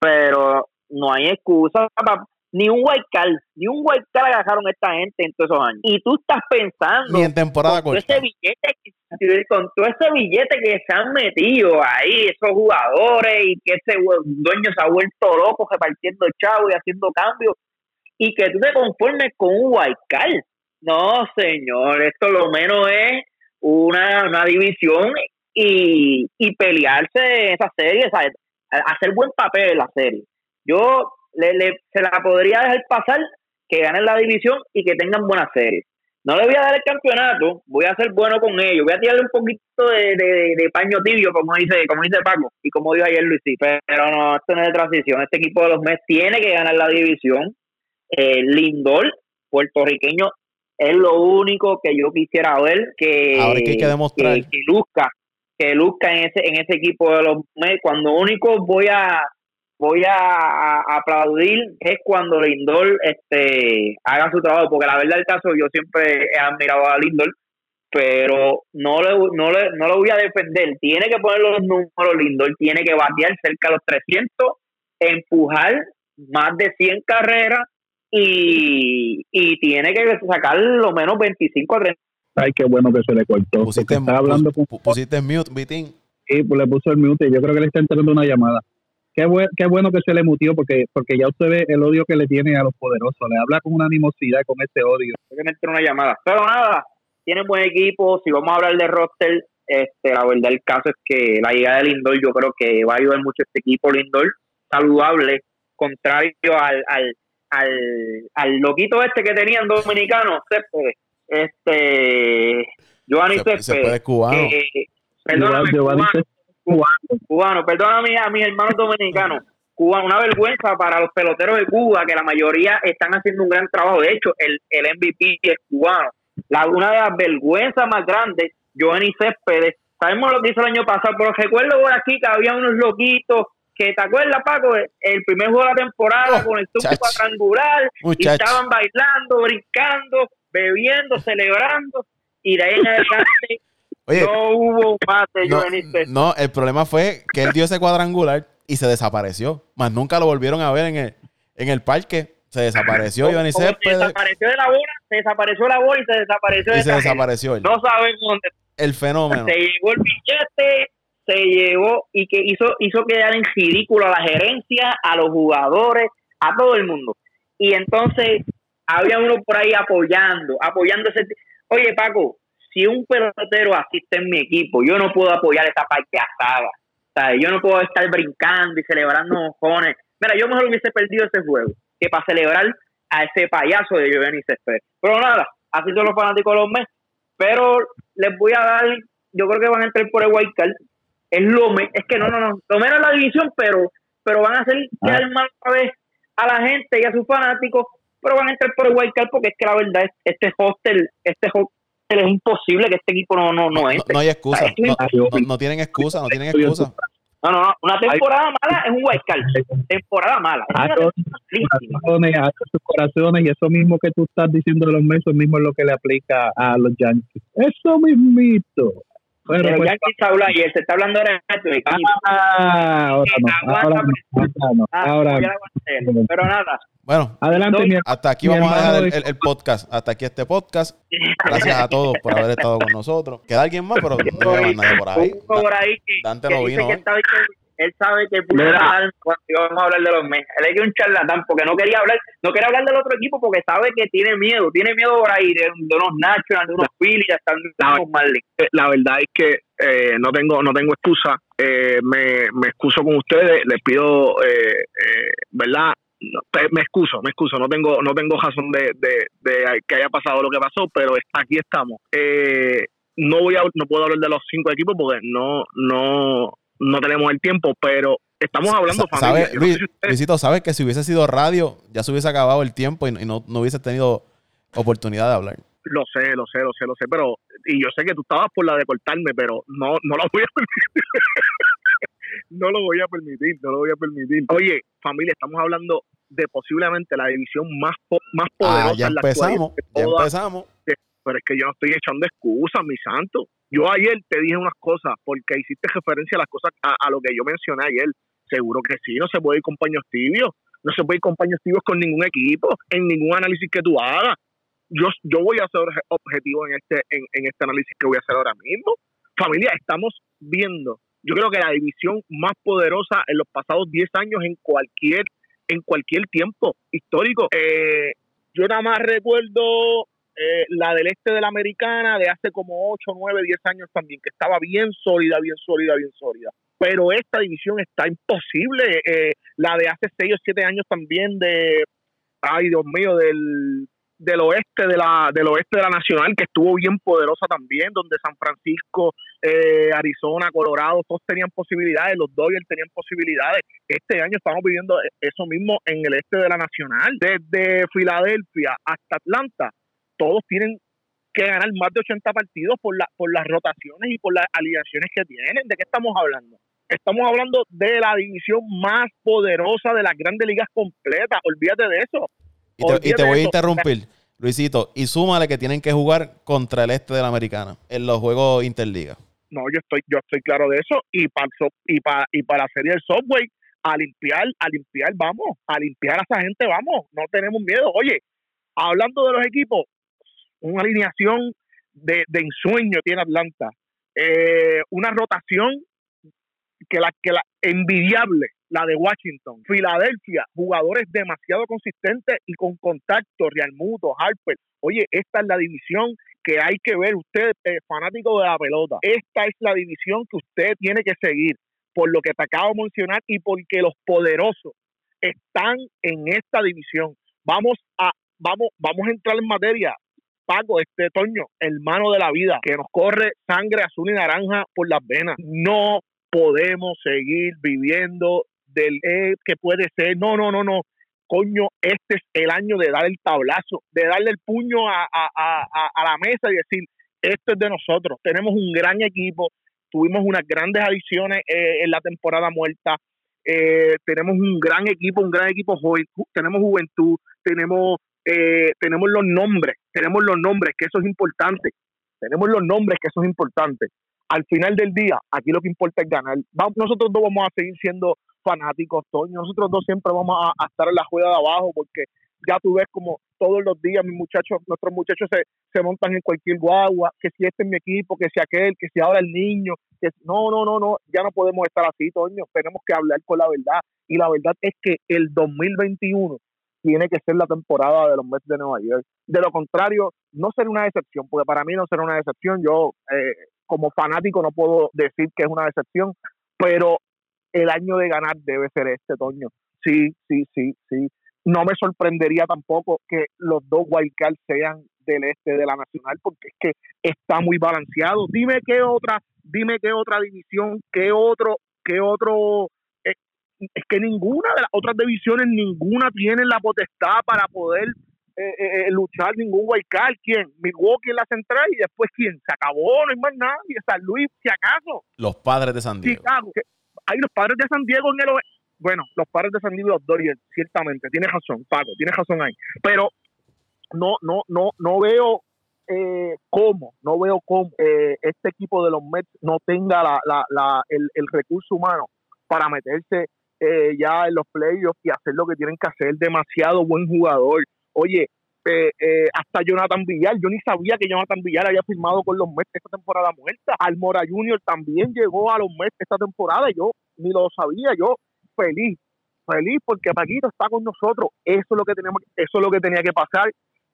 pero no hay excusa para ni un white card, ni un white card agarraron esta gente en todos esos años. Y tú estás pensando ni en temporada con ese billete con todo ese billete que se han metido ahí esos jugadores y que ese dueño se ha vuelto loco repartiendo chavo y haciendo cambios y que tú te conformes con un card. No, señor, esto lo menos es una, una división y, y pelearse en esa serie, hacer buen papel en la serie. Yo le, le, se la podría dejar pasar que ganen la división y que tengan buena serie. No le voy a dar el campeonato, voy a ser bueno con ellos, voy a tirarle un poquito de, de, paño tibio, como dice como dice Paco, y como dijo ayer Luis, pero no, esto no es de transición, este equipo de los Mets tiene que ganar la división. Eh, Lindor, puertorriqueño, es lo único que yo quisiera ver que, Ahora que, hay que, demostrar. que, luzca, que luzca en ese, en ese equipo de los Mets. Cuando único voy a voy a, aplaudir es cuando Lindor este haga su trabajo, porque la verdad del caso yo siempre he admirado a Lindor, pero no le, no le, no lo voy a defender. Tiene que poner los números Lindor, tiene que batear cerca de los 300, empujar más de 100 carreras y, y tiene que sacar lo menos 25 a 30. Ay, qué bueno que se le cortó. Pusiste, hablando pusiste mute, Vitín. Sí, pues le puso el mute. Yo creo que le está entrando una llamada. Qué, qué bueno que se le mutió porque porque ya usted ve el odio que le tiene a los poderosos. Le habla con una animosidad, con ese odio. que me entró una llamada. Pero nada, tienen buen equipo. Si vamos a hablar de roster, este, la verdad el caso es que la llegada de Lindor yo creo que va a ayudar mucho este equipo. Lindor saludable, contrario al, al al, al loquito este que tenían dominicano, Céspedes, este, Giovanni Céspedes, cubano. perdóname, cubano, cubano, perdóname a mis hermanos dominicanos. Cuba, una vergüenza para los peloteros de Cuba, que la mayoría están haciendo un gran trabajo. De hecho, el, el MVP es cubano. La, una de las vergüenzas más grandes, Giovanni Céspedes, sabemos lo que hizo el año pasado, pero recuerdo por aquí que había unos loquitos que te acuerdas, Paco, el primer juego de la temporada oh, con el tubo cuadrangular, y estaban bailando, brincando, bebiendo, celebrando, y de ahí en adelante no hubo más de no, no, el problema fue que él dio ese cuadrangular y se desapareció, más nunca lo volvieron a ver en el, en el parque. Se desapareció Iván Se desapareció de la bola, se desapareció la bola y se desapareció y se desapareció él. No sabemos dónde. El fenómeno. Se llevó el billete, se llevó y que hizo, hizo quedar en ridículo a la gerencia, a los jugadores, a todo el mundo. Y entonces había uno por ahí apoyando, apoyando ese. Oye, Paco, si un pelotero asiste en mi equipo, yo no puedo apoyar esa payasada. ¿sabes? Yo no puedo estar brincando y celebrando mojones. Mira, yo mejor hubiese perdido ese juego que para celebrar a ese payaso de Giovanni Céspedes. Pero nada, así son los fanáticos de los meses. Pero les voy a dar, yo creo que van a entrar por el wild card. Es lo es que no, no, no, lo menos la división, pero pero van a hacer ah. quedar mal a vez a la gente y a sus fanáticos, pero van a entrar por el wild card porque es que la verdad este hostel, este hostel es imposible que este equipo no no no entre. No, hay excusa, no, tienen excusa, no tienen excusa. No, no, una temporada mala es un wild card. Temporada mala. A sus corazones y eso mismo que tú estás diciendo de los meses, mismo es lo que le aplica a los Yankees. Eso mismito. Pero pues, Yankees habla y él se está hablando ahora de tu equipo. Ah, ahora no, ahora no, ahora no. Ah, Pero nada, bueno, adelante. hasta aquí vamos a dejar el, podcast. Hasta aquí este podcast. Gracias a todos por haber estado con nosotros. Queda alguien más, pero no hay nadie por ahí. Por ahí Dante no vino. Él sabe que cuando íbamos a hablar de los meses. Él es un charlatán porque no quería hablar, no quería hablar del otro equipo porque sabe que tiene miedo, tiene miedo por ahí de, unos Nationals, de unos Phillies, están la, eh, la verdad es que eh, no tengo no tengo excusa. Eh, me, me excuso con ustedes, les pido, eh, eh, ¿verdad? me excuso, me excuso, no tengo, no tengo razón de, que haya pasado lo que pasó, pero aquí estamos. Eh, no voy a, no puedo hablar de los cinco equipos porque no, no, no tenemos el tiempo, pero estamos hablando ¿Sabe, Luis, Luisito, sabes que si hubiese sido radio, ya se hubiese acabado el tiempo y, no, no hubiese tenido oportunidad de hablar. Lo sé, lo sé, lo sé, lo sé, pero y yo sé que tú estabas por la de cortarme, pero no, no lo voy a permitir. no lo voy a permitir, no lo voy a permitir. Oye, familia, estamos hablando de posiblemente la división más, más ah, poderosa ya empezamos, ya empezamos. Pero es que yo no estoy echando excusas, mi santo. Yo ayer te dije unas cosas porque hiciste referencia a las cosas, a, lo que yo mencioné ayer. Seguro que sí, no se puede ir con paños tibios. No se puede ir con paños tibios con ningún equipo, en ningún análisis que tú hagas. Yo, yo voy a ser objetivo en este, en, en este análisis que voy a hacer ahora mismo. Familia, estamos viendo yo creo que la división más poderosa en los pasados 10 años en cualquier en cualquier tiempo histórico. Eh, yo nada más recuerdo eh, la del este de la americana de hace como 8, 9, 10 años también, que estaba bien sólida, bien sólida, bien sólida. Pero esta división está imposible. Eh, la de hace 6 o 7 años también de, ay Dios mío, del del oeste de la del oeste de la nacional que estuvo bien poderosa también donde San Francisco eh, Arizona Colorado todos tenían posibilidades los Dodgers tenían posibilidades este año estamos viviendo eso mismo en el este de la nacional desde Filadelfia hasta Atlanta todos tienen que ganar más de 80 partidos por la por las rotaciones y por las alineaciones que tienen de qué estamos hablando estamos hablando de la división más poderosa de las grandes ligas completas olvídate de eso y te, voy a interrumpir, Luisito, y súmale que tienen que jugar contra el este de la americana en los juegos interliga. No, yo estoy, yo estoy claro de eso. Y para y para y para la serie del software, a limpiar, a limpiar, vamos, a limpiar a esa gente, vamos, no tenemos miedo. Oye, hablando de los equipos, una alineación de, de ensueño tiene Atlanta. Eh, una rotación que la que la envidiable la de Washington, Filadelfia, jugadores demasiado consistentes y con contacto, Real Muto, Harper. Oye, esta es la división que hay que ver usted, eh, fanático de la pelota. Esta es la división que usted tiene que seguir, por lo que te acabo de mencionar y porque los poderosos están en esta división. Vamos a, vamos, vamos a entrar en materia. Paco, este Toño, hermano de la vida, que nos corre sangre azul y naranja por las venas. No podemos seguir viviendo del eh, que puede ser, no, no, no, no, coño, este es el año de dar el tablazo, de darle el puño a, la mesa y decir, esto es de nosotros, tenemos un gran equipo, tuvimos unas grandes adiciones eh, en la temporada muerta, eh, tenemos un gran equipo, un gran equipo joven, tenemos juventud, tenemos, tenemos los nombres, tenemos los nombres, que eso es importante, tenemos los nombres, que eso es importante. Al final del día, aquí lo que importa es ganar. nosotros dos vamos a seguir siendo fanáticos, Toño. Nosotros dos siempre vamos a, estar en la juega de abajo porque ya tú ves como todos los días mis muchachos, nuestros muchachos se, se montan en cualquier guagua, que si este es mi equipo, que si aquel, que si ahora el niño, que no, no, no, no, ya no podemos estar así, Toño, tenemos que hablar con la verdad y la verdad es que el 2021 tiene que ser la temporada de los Mets de Nueva York. De lo contrario, no será una decepción, porque para mí no será una decepción. Yo, eh, como fanático, no puedo decir que es una decepción, pero el año de ganar debe ser este, Toño. Sí, sí, sí, sí. No me sorprendería tampoco que los dos wildcards sean del este de la Nacional, porque es que está muy balanceado. Dime qué otra, dime qué otra división, qué otro, qué otro es que ninguna de las otras divisiones, ninguna tiene la potestad para poder eh, eh, luchar ningún wildcard. ¿Quién? Milwaukee en la central y después ¿quién? Se acabó, no hay más nadie. San Luis, si acaso. Los padres de San Diego. Chicago. Hay los padres de San Diego en el bueno, los padres de San Diego los Dodgers, ciertamente, tiene razón, Paco, tiene razón ahí. Pero no, no, no, no veo eh, cómo, no veo cómo eh, este equipo de los Mets no tenga la, la, la, el, el, recurso humano para meterse eh, ya en los playoffs y hacer lo que tienen que hacer. Demasiado buen jugador. Oye, eh, eh, hasta Jonathan Villar, yo ni sabía que Jonathan Villar había firmado con los Mets esta temporada muerta. Almora Junior también llegó a los Mets esta temporada, yo ni lo sabía, yo feliz, feliz porque Paquito está con nosotros. Eso es lo que tenemos, eso es lo que tenía que pasar.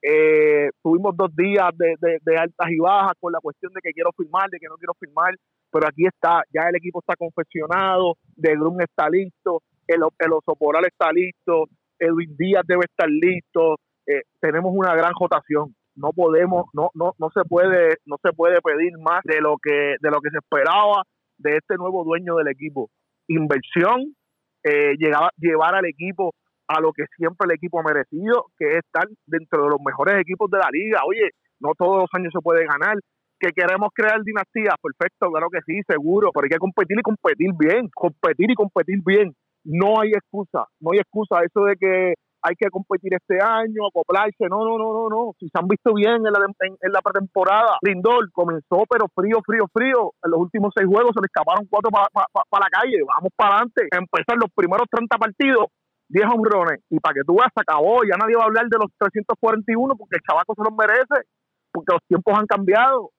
Eh, tuvimos dos días de, de, altas y bajas con la cuestión de que quiero firmar, de que no quiero firmar, pero aquí está, ya el equipo está confeccionado, De Grun está listo, el, el Osoporal está listo, Edwin Díaz debe estar listo, eh, tenemos una gran rotación, no podemos, no, no, no se puede, no se puede pedir más de lo que, de lo que se esperaba de este nuevo dueño del equipo. Inversión, eh, llevar al equipo a lo que siempre el equipo ha merecido, que es estar dentro de los mejores equipos de la liga. Oye, no todos los años se puede ganar. Que queremos crear dinastías, perfecto, claro que sí, seguro, pero hay que competir y competir bien, competir y competir bien. No hay excusa, no hay excusa. Eso de que hay que competir este año, acoplarse. No, no, no, no, no. Si se han visto bien en la, pretemporada, Lindor comenzó, pero frío, frío, frío. En los últimos seis juegos se le escaparon cuatro para la calle. Vamos para adelante. Empezar los primeros 30 partidos, 10 hombrones. Y para que tú veas, acabó. Ya nadie va a hablar de los 341 porque el chavaco se los merece. Porque los tiempos han cambiado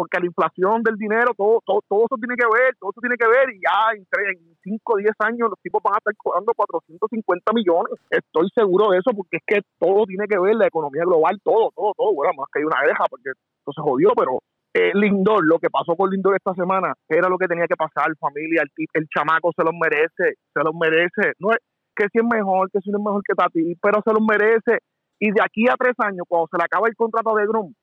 porque la inflación del dinero, todo, todo, todo eso tiene que ver, todo eso tiene que ver, y ya en, en 5 o 10 años los tipos van a estar cobrando 450 millones. Estoy seguro de eso, porque es que todo tiene que ver, la economía global, todo, todo, todo. Bueno, más que hay una deja, porque eso se jodió, pero eh, Lindor, lo que pasó con Lindor esta semana, era lo que tenía que pasar, familia, el, el chamaco se los merece, se los merece. No es que si es mejor, que si no es mejor que Tati, pero se los merece. Y de aquí a tres años, cuando se le acaba el contrato de Grum,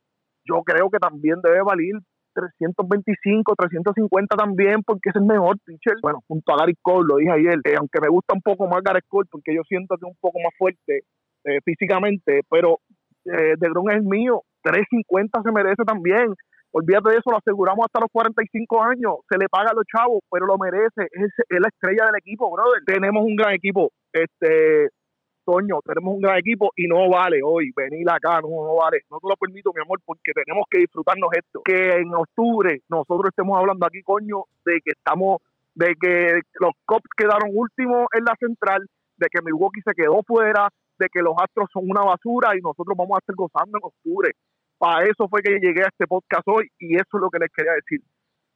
yo creo que también debe valer 325, 350 también, porque es el mejor pitcher. Bueno, junto a Gary Cole, lo dije ayer, eh, aunque me gusta un poco más Gary Cole, porque yo siento que es un poco más fuerte eh, físicamente, pero eh, De Gron es el mío, 350 se merece también. Olvídate de eso, lo aseguramos hasta los 45 años, se le paga a los chavos, pero lo merece, es, es la estrella del equipo, brother. Tenemos un gran equipo, este Toño, tenemos un gran equipo y no vale hoy venir acá, no, no vale. No te lo permito, mi amor, porque tenemos que disfrutarnos esto. Que en octubre nosotros estemos hablando aquí, coño, de que estamos, de que los Cops quedaron últimos en la central, de que Milwaukee se quedó fuera, de que los Astros son una basura y nosotros vamos a estar gozando en octubre. Para eso fue que llegué a este podcast hoy y eso es lo que les quería decir.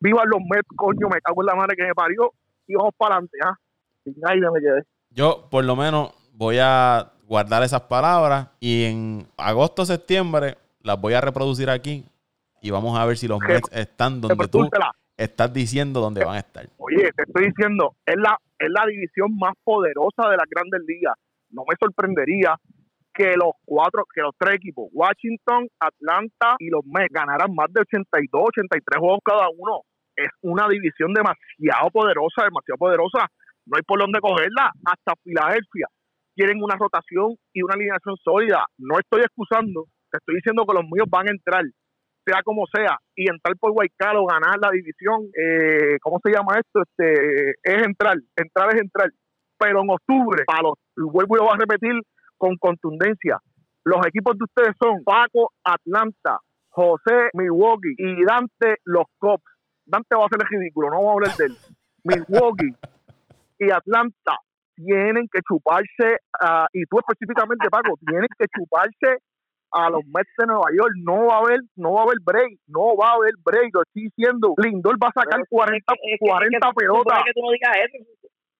Viva los Mets, coño, me cago en la madre que me parió y vamos para adelante, ¿ah? Sin aire me quedé. Yo, por lo menos, voy a guardar esas palabras y en agosto, septiembre las voy a reproducir aquí y vamos a ver si los Mets están donde tú estás diciendo donde van a estar. Oye, te estoy diciendo, es la, es la división más poderosa de las grandes ligas. No me sorprendería que los cuatro, que los tres equipos, Washington, Atlanta y los Mets, ganaran más de 82, 83 juegos cada uno. Es una división demasiado poderosa, demasiado poderosa. No hay por dónde cogerla. Hasta Filadelfia quieren una rotación y una alineación sólida. No estoy excusando, te estoy diciendo que los míos van a entrar, sea como sea, y entrar por Guaycalo, ganar la división, eh, ¿cómo se llama esto? Este, es entrar, entrar es entrar. Pero en octubre, para los, vuelvo y lo voy a repetir con contundencia, los equipos de ustedes son Paco, Atlanta, José, Milwaukee y Dante, los Cops. Dante va a ser el ridículo, no vamos a hablar de él. Milwaukee y Atlanta tienen que chuparse, ah, y tú específicamente, Paco, tienen que chuparse a los Mets de Nueva York. No va a haber, no va a haber break, no va a haber break. Lo estoy diciendo, Lindor va a sacar 40, 40 pelotas. Que tú no digas eso.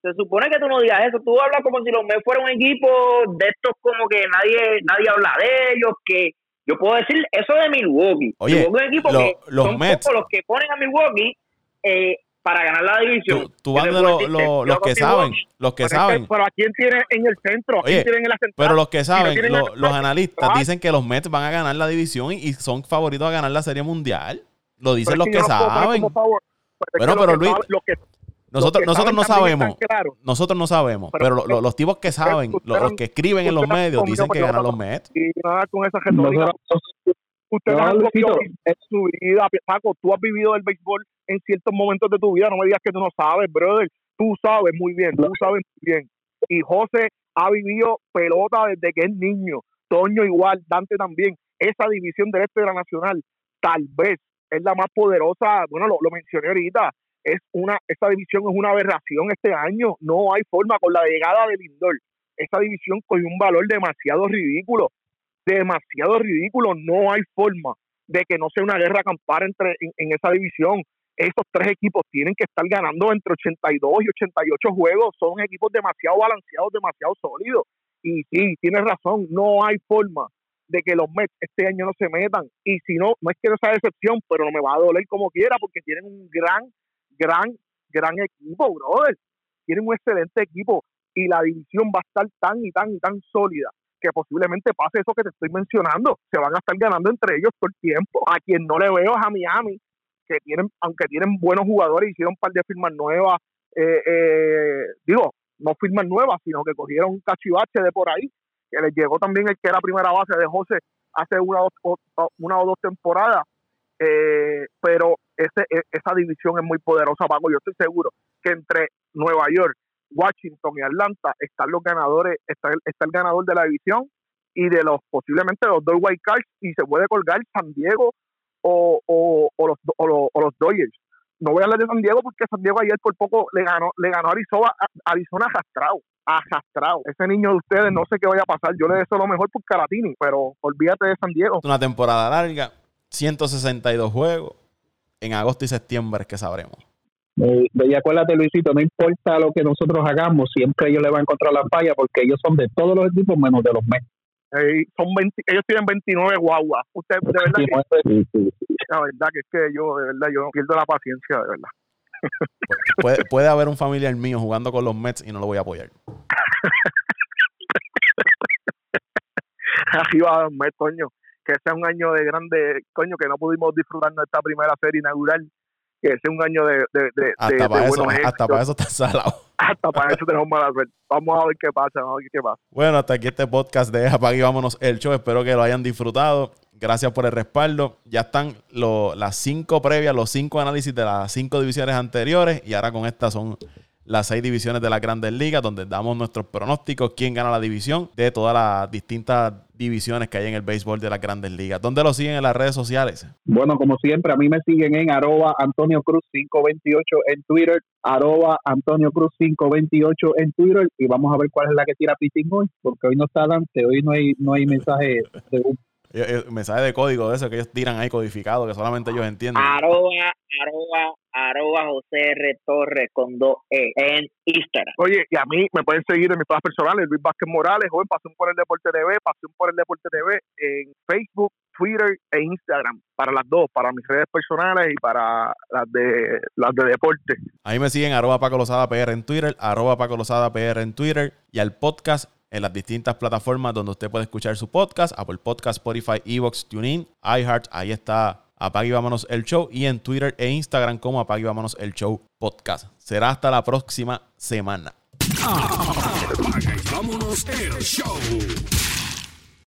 Se supone que tú no digas eso. Tú hablas como si los Mets fueran un equipo de estos como que nadie nadie habla de ellos, que yo puedo decir eso de Milwaukee. Oye, un equipo lo- que los son Mets- pocos los que ponen a Milwaukee eh, para ganar la división. Tú, vas de lo- los que saben, los que Pero, saben. pero a quién tiene en el centro, a quién Oye, tiene en la central. Pero los que saben, tienen lo- a- los analistas dicen que los Mets van a ganar la división y, y son favoritos a ganar la Serie Mundial. Lo dicen Pero los que saben. Pero pero Luis, Nosotros, nosotros no sabemos. Nosotros no sabemos. Pero Pero, los tipos que saben, los, los que escriben en los medios, dicen que ganan los Mets. Y nada con esa retórica. Ustedes No, han Luisito, en su vida, Paco, tú has vivido el béisbol en ciertos momentos de tu vida, no me digas que tú no sabes, brother, tú sabes muy bien, tú sabes muy bien. Y José ha vivido pelota desde que es niño, Toño igual, Dante también. Esa división del este de la Nacional, tal vez es la más poderosa, bueno, lo, lo mencioné ahorita, es una, esa división es una aberración este año, no hay forma con la llegada de Lindor. Esa división cogió un valor demasiado ridículo demasiado ridículo. No hay forma de que no sea una guerra campal entre en, en esa división. Esos tres equipos tienen que estar ganando entre 82 y 88 juegos. Son equipos demasiado balanceados, demasiado sólidos. Y sí, tienes razón, no hay forma de que los Mets este año no se metan. Y si no, no es que no sea decepción, pero no me va a doler como quiera porque tienen un gran, gran, gran equipo, brother. Tienen un excelente equipo y la división va a estar tan y tan y tan sólida que posiblemente pase eso que te estoy mencionando. Se van a estar ganando entre ellos el tiempo. A quien no le veo es a Miami, que tienen, aunque tienen buenos jugadores, hicieron un par de firmas nuevas. eh, eh, digo, no firmas nuevas, sino que cogieron un cachivache de por ahí, que les llegó también el que era primera base de José hace una o- una o dos temporadas. Eh, pero ese, e- esa división es muy poderosa, Paco. Yo estoy seguro que entre Nueva York, Washington y Atlanta están los ganadores, está está el ganador de la división y de los posiblemente los dos White Cards y se puede colgar San Diego o, o, o los, o, o los Dodgers. No voy a hablar de San Diego porque San Diego ayer por poco le ganó, le ganó a Arizona, a- Arizona arrastrado, arrastrado. Ese niño de ustedes no sé qué vaya a pasar. Yo le deseo lo mejor por Caratini, pero olvídate de San Diego. Una temporada larga, 162 juegos. En agosto y septiembre es que sabremos. Eh, y acuérdate, Luisito, no importa lo que nosotros hagamos, siempre ellos le van a encontrar la falla porque ellos son de todos los equipos menos de los Mets. Eh, son 20 ellos tienen 29 guaguas. Usted, de verdad, que, Sí, sí, sí. la verdad que es que yo, de verdad, yo no pierdo la paciencia, de verdad. Puede, puede haber un familiar mío jugando con los Mets y no lo voy a apoyar. Arriba, Met, coño. Que sea un año de grande, coño, que no pudimos disfrutar de esta primera serie inaugural. Que sea un año de, de, de, Hasta, para, eso, hasta para eso está salado. Hasta para eso tenemos mala suerte. Vamos a ver qué pasa, vamos a ver qué pasa. Bueno, hasta aquí este podcast de Apague y Vámonos el show. Espero que lo hayan disfrutado. Gracias por el respaldo. Ya están lo- las cinco previas, los cinco análisis de las cinco divisiones anteriores. Y ahora con estas son las seis divisiones de las grandes ligas, donde damos nuestros pronósticos, quién gana la división de todas las distintas divisiones que hay en el béisbol de las grandes ligas. ¿Dónde lo siguen en las redes sociales? Bueno, como siempre, a mí me siguen en arroba Antonio Cruz 528 en Twitter, arroba Antonio Cruz 528 en Twitter y vamos a ver cuál es la que tira Pitín hoy, porque hoy no está Dante, hoy no hay, no hay mensaje de un Eh, eh, Mensaje de código de eso que ellos tiran ahí codificado, que solamente ellos entienden. Arroba, arroba, arroba José R. Torres con dos E en Instagram. Oye, y a mí me pueden seguir en mis todas personales, Luis Vázquez Morales, joven Pasión por el Deporte TV, Pasión por el Deporte TV en Facebook, Twitter e Instagram, para las dos, para mis redes personales y para las de las de deporte. Ahí me siguen arroba Paco Lozada PR en Twitter, arroba Paco Lozada PR en Twitter y al podcast en las distintas plataformas donde usted puede escuchar su podcast, Apple Podcast, Spotify, Evox, TuneIn, iHeart, ahí está Apague y Vámonos el Show y en Twitter e Instagram como Apague y Vámonos el Show Podcast. Será hasta la próxima semana. Vámonos el show.